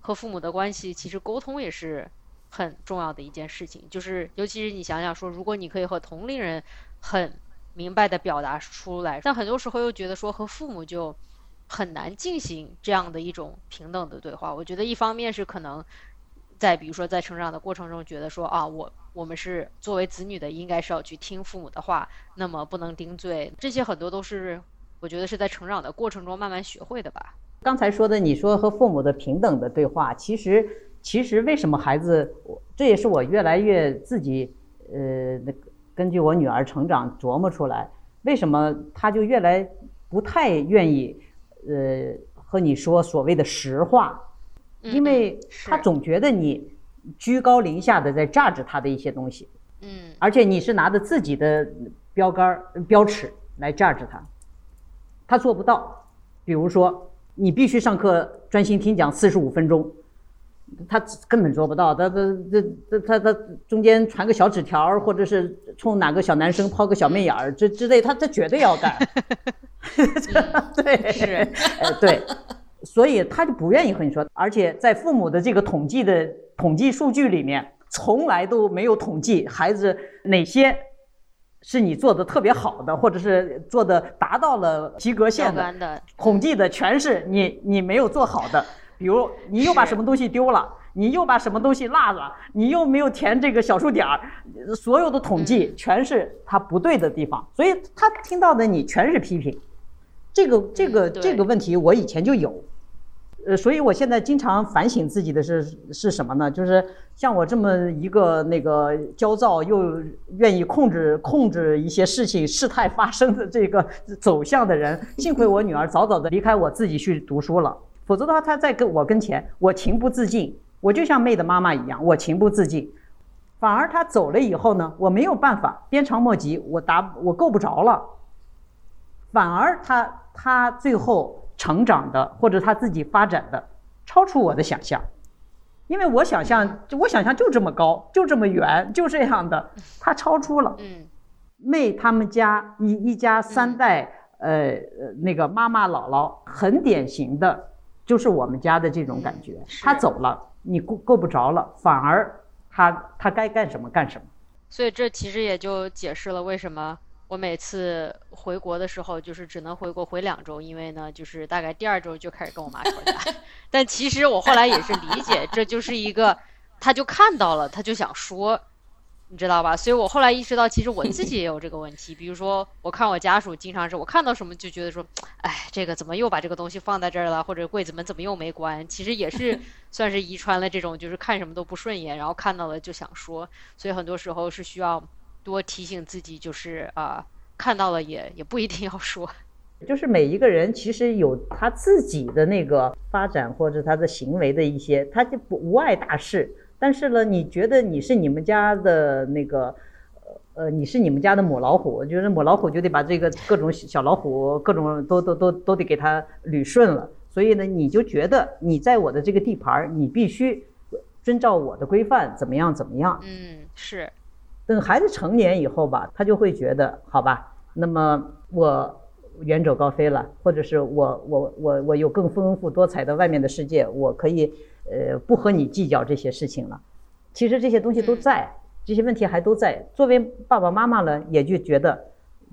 和父母的关系，其实沟通也是很重要的一件事情。就是尤其是你想想说，如果你可以和同龄人很明白的表达出来，但很多时候又觉得说和父母就很难进行这样的一种平等的对话。我觉得一方面是可能。在比如说，在成长的过程中，觉得说啊，我我们是作为子女的，应该是要去听父母的话，那么不能顶嘴。这些很多都是我觉得是在成长的过程中慢慢学会的吧。刚才说的，你说和父母的平等的对话，其实其实为什么孩子，这也是我越来越自己呃，那根据我女儿成长琢磨出来，为什么他就越来不太愿意呃和你说所谓的实话。因为他总觉得你居高临下的在榨着他的一些东西，嗯，而且你是拿着自己的标杆标尺来榨着他，他做不到。比如说，你必须上课专心听讲四十五分钟，他根本做不到。他他这这他他中间传个小纸条，或者是冲哪个小男生抛个小媚眼儿这之类，他他绝对要干。对，是，对。所以他就不愿意和你说，而且在父母的这个统计的统计数据里面，从来都没有统计孩子哪些是你做的特别好的，或者是做的达到了及格线的。统计的全是你你没有做好的，比如你又把什么东西丢了，你又把什么东西落了，你又没有填这个小数点儿，所有的统计全是他不对的地方，所以他听到的你全是批评。这个这个这个问题我以前就有。呃，所以我现在经常反省自己的是是什么呢？就是像我这么一个那个焦躁又愿意控制控制一些事情事态发生的这个走向的人，幸亏我女儿早早的离开我自己去读书了，否则的话她在跟我跟前，我情不自禁，我就像妹的妈妈一样，我情不自禁，反而她走了以后呢，我没有办法，鞭长莫及，我达我够不着了，反而他他最后。成长的或者他自己发展的，超出我的想象，因为我想象，我想象就这么高，就这么圆，就这样的，他超出了。嗯，妹他们家一一家三代，呃呃，那个妈妈姥姥很典型的，就是我们家的这种感觉。他走了，你够够不着了，反而他他该干什么干什么。所以这其实也就解释了为什么。我每次回国的时候，就是只能回国回两周，因为呢，就是大概第二周就开始跟我妈吵架。但其实我后来也是理解，这就是一个，他就看到了，他就想说，你知道吧？所以我后来意识到，其实我自己也有这个问题。比如说，我看我家属经常是我看到什么就觉得说，哎，这个怎么又把这个东西放在这儿了？或者柜子门怎么又没关？其实也是 算是遗传了这种，就是看什么都不顺眼，然后看到了就想说。所以很多时候是需要。多提醒自己，就是啊，看到了也也不一定要说。就是每一个人其实有他自己的那个发展或者他的行为的一些，他就不无碍大事。但是呢，你觉得你是你们家的那个，呃呃，你是你们家的母老虎，就是母老虎就得把这个各种小老虎各种都都都都得给它捋顺了。所以呢，你就觉得你在我的这个地盘，你必须遵照我的规范，怎么样怎么样？嗯，是。等孩子成年以后吧，他就会觉得，好吧，那么我远走高飞了，或者是我我我我有更丰富多彩的外面的世界，我可以呃不和你计较这些事情了。其实这些东西都在，这些问题还都在。作为爸爸妈妈呢，也就觉得，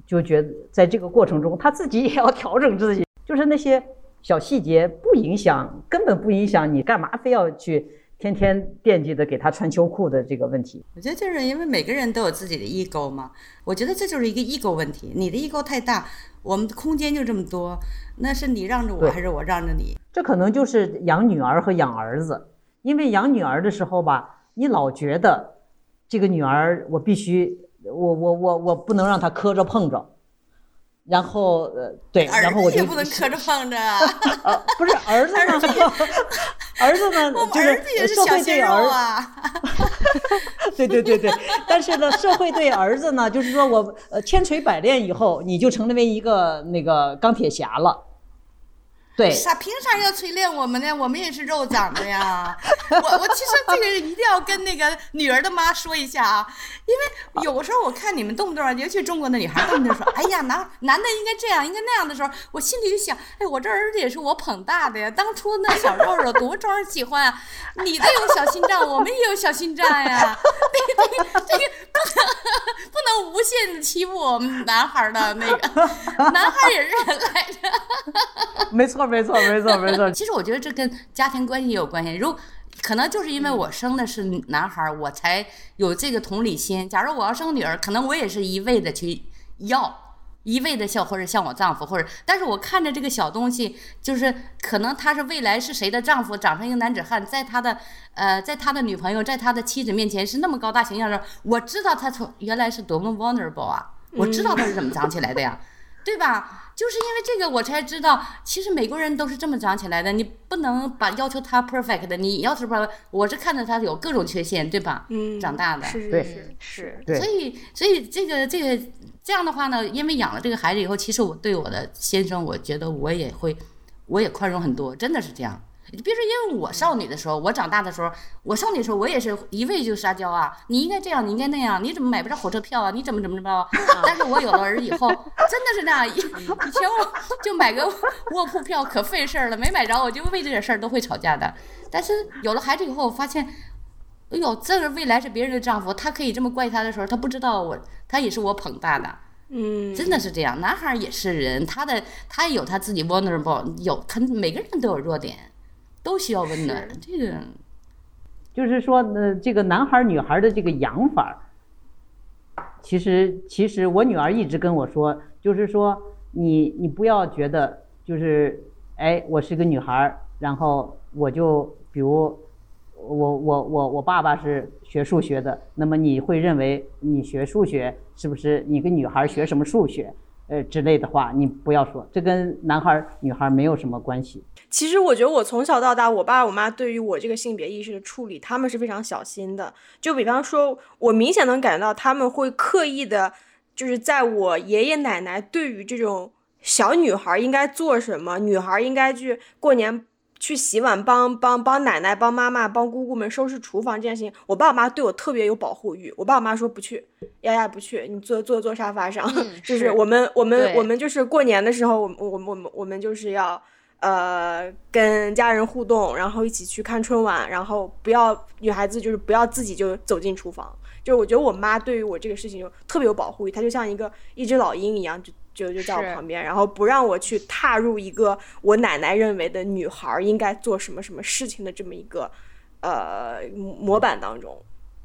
就觉得在这个过程中，他自己也要调整自己，就是那些小细节不影响，根本不影响你干嘛非要去天天惦记着给他穿秋裤的这个问题。我觉得就是因为每个人都有自己的 ego 嘛，我觉得这就是一个 ego 问题。你的 ego 太大，我们的空间就这么多，那是你让着我还是我让着你？这可能就是养女儿和养儿子，因为养女儿的时候吧，你老觉得这个女儿我必须，我我我我不能让她磕着碰着。然后呃，对，然后我就也不能磕着碰着。啊，不是儿子呢？儿子呢？就是社会对儿啊。对对对对，但是呢，社会对儿子呢，就是说我呃千锤百炼以后，你就成为一个那个钢铁侠了。对，啥凭啥要锤炼我们呢？我们也是肉长的呀。我我其实这个一定要跟那个女儿的妈说一下啊，因为有时候我看你们动不动，尤其中国的女孩动不动说，哎呀，男男的应该这样，应该那样的时候，我心里就想，哎，我这儿子也是我捧大的呀，当初那小肉肉多招人喜欢啊。你的有小心脏，我们也有小心脏呀。这个这个不能不能无限的欺负我们男孩的那个，男孩也是人来着。没错。没错，没错，没错。其实我觉得这跟家庭关系也有关系。如可能就是因为我生的是男孩，我才有这个同理心。假如我要生女儿，可能我也是一味的去要，一味的像或者像我丈夫，或者，但是我看着这个小东西，就是可能他是未来是谁的丈夫，长成一个男子汉，在他的呃，在他的女朋友，在他的妻子面前是那么高大形象的时候，我知道他从原来是多么 vulnerable 啊，我知道他是怎么长起来的呀，对吧？就是因为这个，我才知道，其实美国人都是这么长起来的。你不能把要求他 perfect 的，你要求不，我是看着他有各种缺陷，对吧？嗯，长大的，是是是，对。所以，所以这个这个这样的话呢，因为养了这个孩子以后，其实我对我的先生，我觉得我也会，我也宽容很多，真的是这样。你别说，因为我少女的时候，我长大的时候，我少女的时候，我也是一味就撒娇啊，你应该这样，你应该那样，你怎么买不着火车票啊？你怎么怎么着？但是我有了儿以后，真的是那样，以以前我就买个卧铺票可费事儿了，没买着我就为这点事儿都会吵架的。但是有了孩子以后，我发现，哎呦，这个未来是别人的丈夫，他可以这么怪他的时候，他不知道我，他也是我捧大的。嗯，真的是这样，男孩也是人，他的他有他自己 vulnerable，有肯每个人都有弱点。都需要温暖，这个就是说，呃，这个男孩女孩的这个养法，其实其实我女儿一直跟我说，就是说，你你不要觉得，就是哎，我是个女孩，然后我就比如我我我我爸爸是学数学的，那么你会认为你学数学是不是你跟女孩学什么数学？呃之类的话，你不要说，这跟男孩女孩没有什么关系。其实我觉得我从小到大，我爸我妈对于我这个性别意识的处理，他们是非常小心的。就比方说，我明显能感觉到他们会刻意的，就是在我爷爷奶奶对于这种小女孩应该做什么，女孩应该去过年。去洗碗，帮帮帮奶奶、帮妈妈、帮姑姑们收拾厨房这件事情，我爸我妈对我特别有保护欲。我爸我妈说不去，丫丫不去，你坐坐坐沙发上。就是我们我们我们就是过年的时候，我我我们我们就是要呃跟家人互动，然后一起去看春晚，然后不要女孩子就是不要自己就走进厨房。就是我觉得我妈对于我这个事情就特别有保护欲，她就像一个一只老鹰一样，就就就在我旁边，然后不让我去踏入一个我奶奶认为的女孩应该做什么什么事情的这么一个呃模板当中。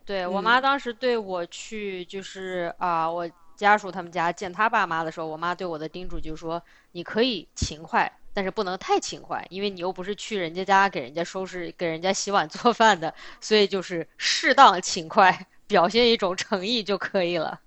对我妈当时对我去就是啊，我家属他们家见他爸妈的时候，我妈对我的叮嘱就是说，你可以勤快，但是不能太勤快，因为你又不是去人家家给人家收拾、给人家洗碗做饭的，所以就是适当勤快。表现一种诚意就可以了，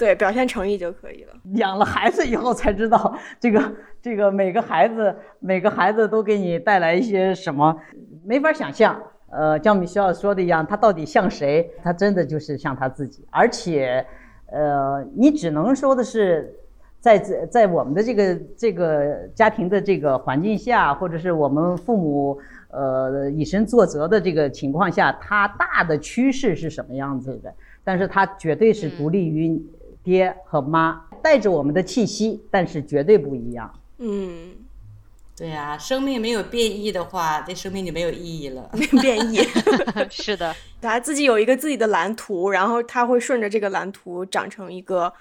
对，表现诚意就可以了。养了孩子以后才知道，这个这个每个孩子每个孩子都给你带来一些什么，没法想象。呃，像米歇说的一样，他到底像谁？他真的就是像他自己。而且，呃，你只能说的是，在在我们的这个这个家庭的这个环境下，或者是我们父母。呃，以身作则的这个情况下，他大的趋势是什么样子的？但是他绝对是独立于爹和妈，带着我们的气息，但是绝对不一样。嗯，对呀，生命没有变异的话，这生命就没有意义了。变异，是的，他自己有一个自己的蓝图，然后他会顺着这个蓝图长成一个，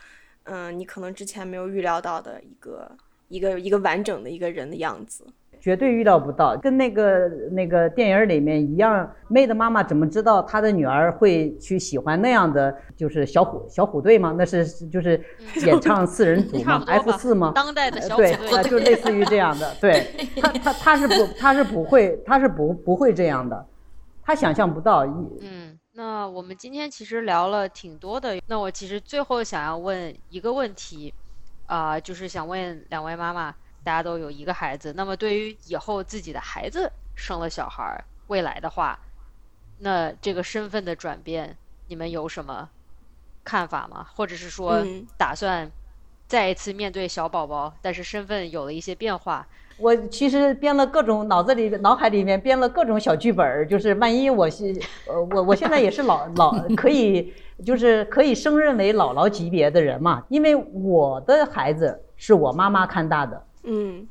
嗯，你可能之前没有预料到的一个一个一个完整的一个人的样子。绝对预料不到，跟那个那个电影里面一样。妹的妈妈怎么知道她的女儿会去喜欢那样的就是小虎小虎队吗？那是就是演唱四人组 吗？F 四吗？当代的小虎对，队，就类似于这样的。对，他他他是不他是不会他是不不会这样的，他想象不到。嗯，那我们今天其实聊了挺多的。那我其实最后想要问一个问题，啊，就是想问两位妈妈。大家都有一个孩子，那么对于以后自己的孩子生了小孩，未来的话，那这个身份的转变，你们有什么看法吗？或者是说打算再一次面对小宝宝，但是身份有了一些变化？我其实编了各种脑子里、脑海里面编了各种小剧本，就是万一我是呃我我现在也是老老可以就是可以升任为姥姥级别的人嘛，因为我的孩子是我妈妈看大的。嗯。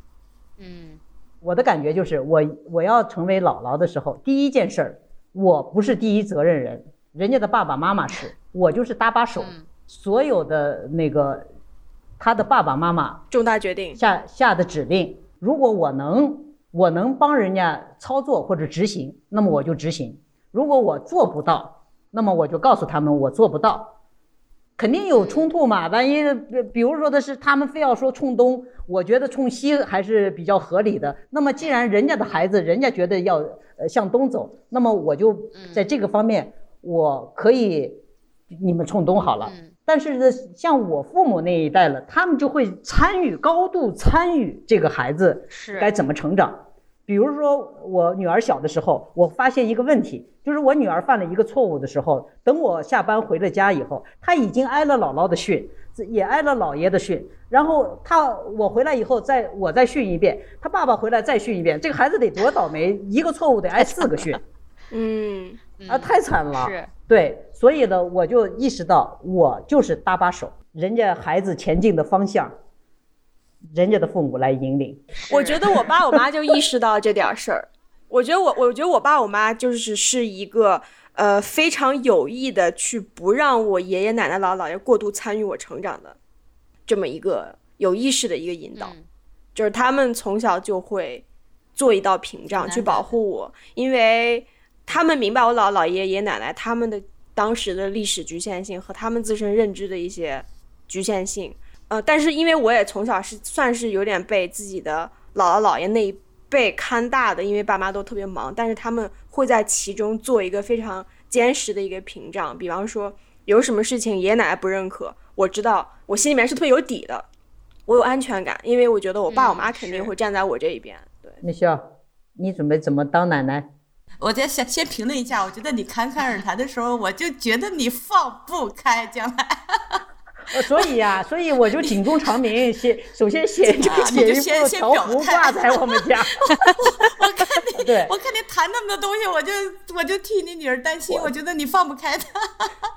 嗯，我的感觉就是，我我要成为姥姥的时候，第一件事儿，我不是第一责任人，人家的爸爸妈妈是，我就是搭把手，所有的那个他的爸爸妈妈重大决定。下下的指令，如果我能我能帮人家操作或者执行，那么我就执行；如果我做不到，那么我就告诉他们我做不到。肯定有冲突嘛？万一比如说的是他们非要说冲东，我觉得冲西还是比较合理的。那么既然人家的孩子，人家觉得要呃向东走，那么我就在这个方面我可以你们冲东好了。但是呢，像我父母那一代了，他们就会参与高度参与这个孩子该怎么成长。比如说，我女儿小的时候，我发现一个问题，就是我女儿犯了一个错误的时候，等我下班回了家以后，她已经挨了姥姥的训，也挨了姥爷的训，然后她我回来以后，再我再训一遍，她爸爸回来再训一遍，这个孩子得多倒霉，一个错误得挨四个训，嗯，啊，太惨了，是，对，所以呢，我就意识到，我就是搭把手，人家孩子前进的方向。人家的父母来引领，我觉得我爸我妈就意识到这点事儿。我觉得我，我觉得我爸我妈就是是一个呃非常有意的去不让我爷爷奶奶姥姥姥爷过度参与我成长的这么一个有意识的一个引导，就是他们从小就会做一道屏障去保护我，因为他们明白我姥姥姥爷爷爷奶奶他们的当时的历史局限性和他们自身认知的一些局限性。呃，但是因为我也从小是算是有点被自己的姥姥姥爷那一辈看大的，因为爸妈都特别忙，但是他们会在其中做一个非常坚实的一个屏障。比方说有什么事情爷爷奶奶不认可，我知道我心里面是特别有底的，我有安全感，因为我觉得我爸我妈肯定会站在我这一边。对，那笑，你准备怎么当奶奶？我先先先评论一下，我觉得你侃侃而谈的时候，我就觉得你放不开将来。呃，所以呀，所以我就警钟长鸣，写首先写写一幅条幅挂在我们家。我看你，对，我看你谈那么多东西，我就我就替你女儿担心，我觉得你放不开她，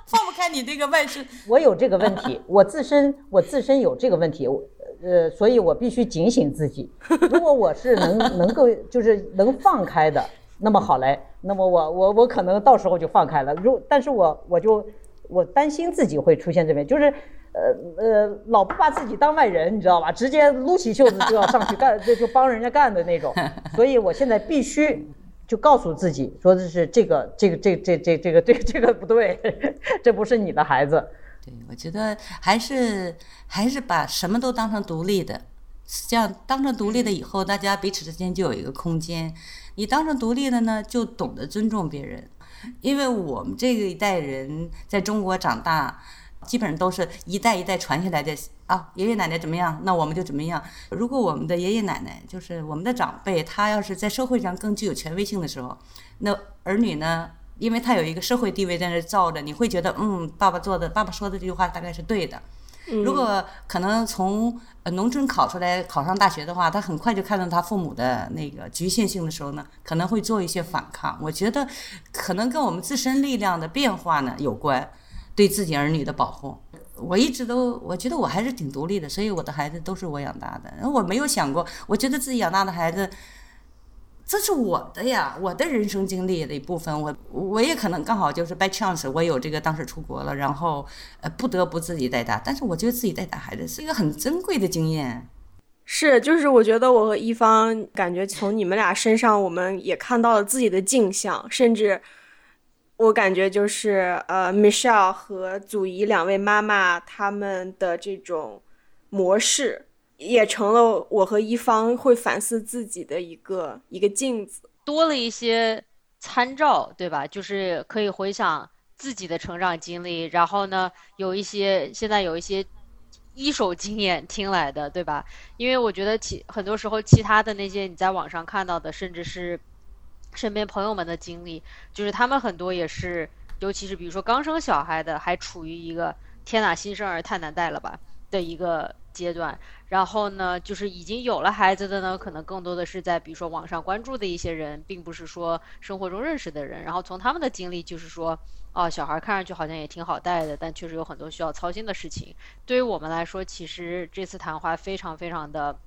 放不开你这个外甥。我有这个问题，我自身我自身有这个问题，我呃，所以我必须警醒自己。如果我是能能够就是能放开的，那么好嘞，那么我我我可能到时候就放开了。如但是我我就我担心自己会出现这边，就是。呃呃，老不把自己当外人，你知道吧？直接撸起袖子就要上去干，就就帮人家干的那种。所以我现在必须就告诉自己，说的是这个这个这这这这个这这个不对，这不是你的孩子。对，我觉得还是还是把什么都当成独立的，这样当成独立的以后，大家彼此之间就有一个空间。你当成独立的呢，就懂得尊重别人，因为我们这个一代人在中国长大。基本上都是一代一代传下来的啊，爷爷奶奶怎么样，那我们就怎么样。如果我们的爷爷奶奶就是我们的长辈，他要是在社会上更具有权威性的时候，那儿女呢，因为他有一个社会地位在那罩着，你会觉得，嗯，爸爸做的，爸爸说的这句话大概是对的。如果可能从农村考出来考上大学的话，他很快就看到他父母的那个局限性的时候呢，可能会做一些反抗。我觉得可能跟我们自身力量的变化呢有关。对自己儿女的保护，我一直都我觉得我还是挺独立的，所以我的孩子都是我养大的。我没有想过，我觉得自己养大的孩子，这是我的呀，我的人生经历的一部分。我我也可能刚好就是 by chance，我有这个当时出国了，然后呃不得不自己带大。但是我觉得自己带大孩子是一个很珍贵的经验。是，就是我觉得我和一方感觉从你们俩身上，我们也看到了自己的镜像，甚至我感觉就是呃，Michelle 和祖仪两位妈妈他们的这种模式，也成了我和一方会反思自己的一个一个镜子，多了一些参照，对吧？就是可以回想自己的成长经历，然后呢，有一些现在有一些。一手经验听来的，对吧？因为我觉得其很多时候，其他的那些你在网上看到的，甚至是身边朋友们的经历，就是他们很多也是，尤其是比如说刚生小孩的，还处于一个天哪，新生儿太难带了吧的一个阶段。然后呢，就是已经有了孩子的呢，可能更多的是在比如说网上关注的一些人，并不是说生活中认识的人。然后从他们的经历，就是说。哦，小孩看上去好像也挺好带的，但确实有很多需要操心的事情。对于我们来说，其实这次谈话非常非常的，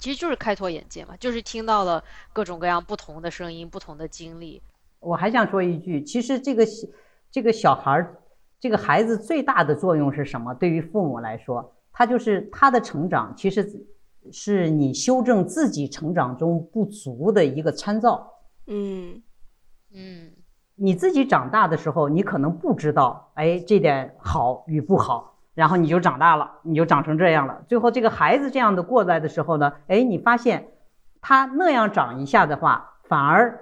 其实就是开拓眼界嘛，就是听到了各种各样不同的声音、不同的经历。我还想说一句，其实这个这个小孩儿，这个孩子最大的作用是什么？对于父母来说，他就是他的成长，其实是你修正自己成长中不足的一个参照。嗯嗯。你自己长大的时候，你可能不知道，哎，这点好与不好，然后你就长大了，你就长成这样了。最后这个孩子这样的过来的时候呢，哎，你发现他那样长一下的话，反而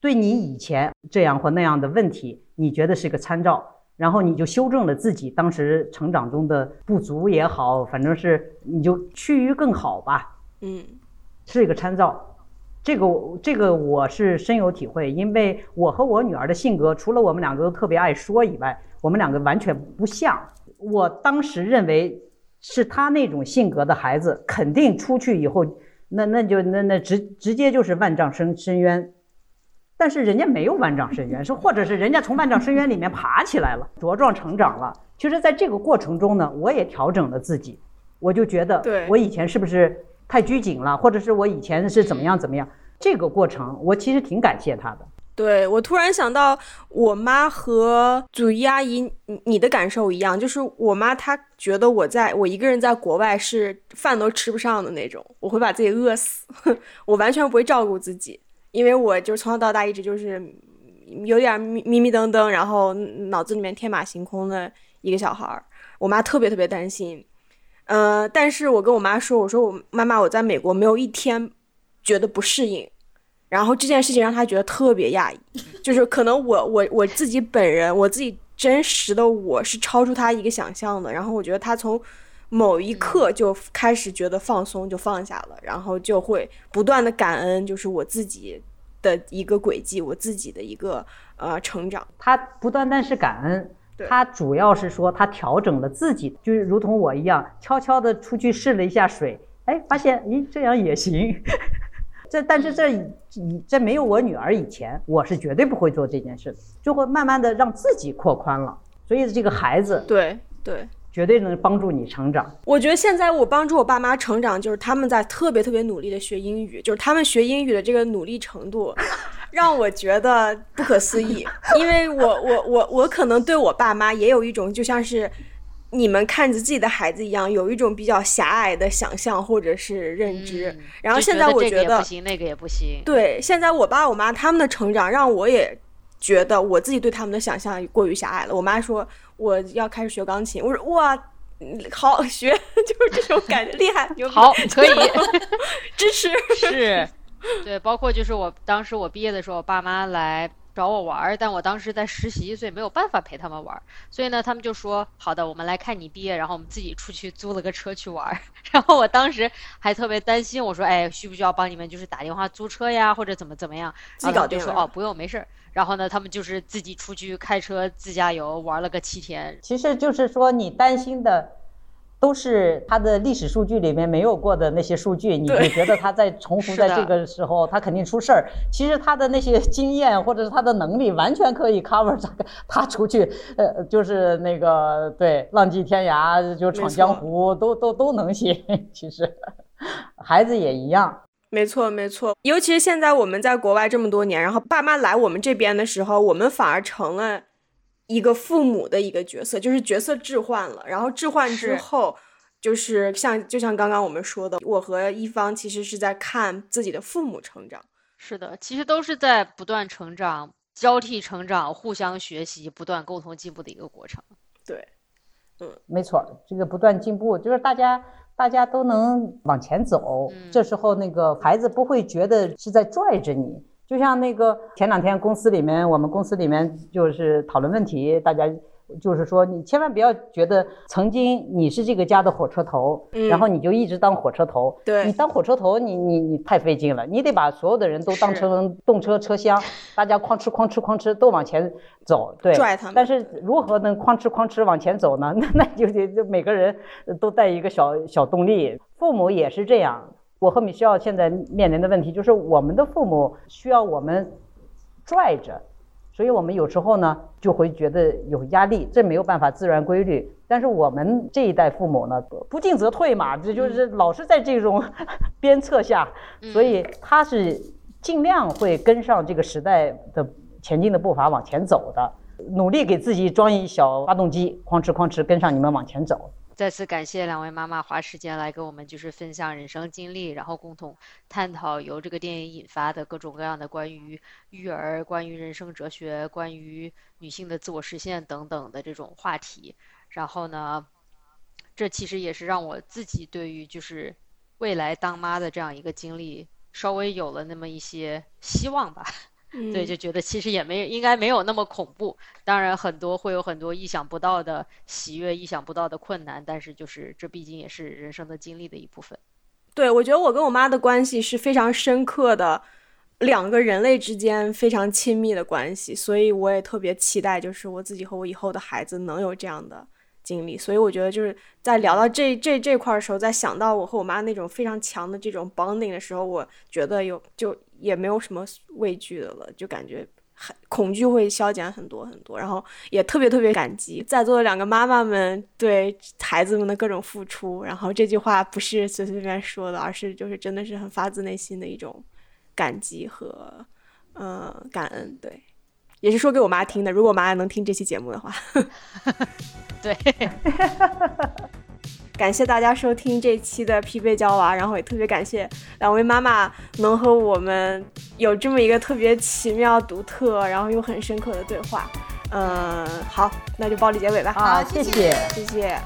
对你以前这样或那样的问题，你觉得是个参照，然后你就修正了自己当时成长中的不足也好，反正是你就趋于更好吧，嗯，是一个参照。这个这个我是深有体会，因为我和我女儿的性格，除了我们两个都特别爱说以外，我们两个完全不像。我当时认为是他那种性格的孩子，肯定出去以后，那那就那那直直接就是万丈深深渊。但是人家没有万丈深渊，是或者是人家从万丈深渊里面爬起来了，茁壮成长了。其实，在这个过程中呢，我也调整了自己，我就觉得，我以前是不是？太拘谨了，或者是我以前是怎么样怎么样？这个过程我其实挺感谢他的。对我突然想到，我妈和祖姨阿姨，你你的感受一样，就是我妈她觉得我在我一个人在国外是饭都吃不上的那种，我会把自己饿死，我完全不会照顾自己，因为我就是从小到大一直就是有点迷迷迷瞪瞪，然后脑子里面天马行空的一个小孩儿，我妈特别特别担心。呃，但是我跟我妈说，我说我妈妈我在美国没有一天觉得不适应，然后这件事情让他觉得特别讶异，就是可能我我我自己本人我自己真实的我是超出他一个想象的，然后我觉得他从某一刻就开始觉得放松就放下了，然后就会不断的感恩，就是我自己的一个轨迹，我自己的一个呃成长，他不单单是感恩。他主要是说，他调整了自己，就是如同我一样，悄悄的出去试了一下水，哎，发现，咦，这样也行。这，但是这以在没有我女儿以前，我是绝对不会做这件事的，就会慢慢的让自己扩宽了。所以这个孩子，对对，绝对能帮助你成长。我觉得现在我帮助我爸妈成长，就是他们在特别特别努力的学英语，就是他们学英语的这个努力程度。让我觉得不可思议，因为我我我我可能对我爸妈也有一种就像是你们看着自己的孩子一样，有一种比较狭隘的想象或者是认知。然后现在我觉得不行，那个也不行。对，现在我爸我妈他们的成长让我也觉得我自己对他们的想象过于狭隘了。我妈说我要开始学钢琴，我说哇，好学，就是这种感觉，厉害，好，可以 支持，是。对，包括就是我当时我毕业的时候，我爸妈来找我玩儿，但我当时在实习，所以没有办法陪他们玩儿。所以呢，他们就说：“好的，我们来看你毕业，然后我们自己出去租了个车去玩儿。”然后我当时还特别担心，我说：“哎，需不需要帮你们就是打电话租车呀，或者怎么怎么样？”自己搞定说：“哦，不用，没事儿。”然后呢，他们就是自己出去开车自驾游玩了个七天。其实就是说你担心的。都是他的历史数据里面没有过的那些数据，你你觉得他在重复在这个时候，他肯定出事儿。其实他的那些经验或者是他的能力，完全可以 cover 这个。他出去，呃，就是那个对浪迹天涯，就闯江湖，都都都能行。其实孩子也一样，没错没错。尤其是现在我们在国外这么多年，然后爸妈来我们这边的时候，我们反而成了。一个父母的一个角色，就是角色置换了，然后置换之后，就是像就像刚刚我们说的，我和一方其实是在看自己的父母成长。是的，其实都是在不断成长、交替成长、互相学习、不断共同进步的一个过程。对，嗯，没错，这个不断进步就是大家大家都能往前走，这时候那个孩子不会觉得是在拽着你。就像那个前两天公司里面，我们公司里面就是讨论问题，大家。就是说，你千万不要觉得曾经你是这个家的火车头，然后你就一直当火车头。对，你当火车头，你你你太费劲了，你得把所有的人都当成动车车厢，大家哐哧哐哧哐哧都往前走。对，拽他们。但是如何能哐哧哐哧往前走呢？那那就得就每个人都带一个小小动力。父母也是这样。我和米歇尔现在面临的问题就是，我们的父母需要我们拽着。所以我们有时候呢就会觉得有压力，这没有办法自然规律。但是我们这一代父母呢，不进则退嘛，这就是老是在这种 鞭策下，所以他是尽量会跟上这个时代的前进的步伐往前走的，努力给自己装一小发动机，哐哧哐哧跟上你们往前走。再次感谢两位妈妈花时间来跟我们就是分享人生经历，然后共同探讨由这个电影引发的各种各样的关于育儿、关于人生哲学、关于女性的自我实现等等的这种话题。然后呢，这其实也是让我自己对于就是未来当妈的这样一个经历稍微有了那么一些希望吧。对，就觉得其实也没应该没有那么恐怖。当然，很多会有很多意想不到的喜悦，意想不到的困难。但是，就是这毕竟也是人生的经历的一部分。对，我觉得我跟我妈的关系是非常深刻的，两个人类之间非常亲密的关系。所以，我也特别期待，就是我自己和我以后的孩子能有这样的。经历，所以我觉得就是在聊到这这这块的时候，在想到我和我妈那种非常强的这种 bonding 的时候，我觉得有就也没有什么畏惧的了，就感觉很恐惧会消减很多很多，然后也特别特别感激在座的两个妈妈们对孩子们的各种付出，然后这句话不是随随便便说的，而是就是真的是很发自内心的一种感激和呃感恩，对。也是说给我妈听的，如果我妈能听这期节目的话，对，感谢大家收听这期的疲惫娇娃，然后也特别感谢两位妈妈能和我们有这么一个特别奇妙、独特，然后又很深刻的对话。嗯，好，那就暴力结尾吧。好，谢谢，谢谢。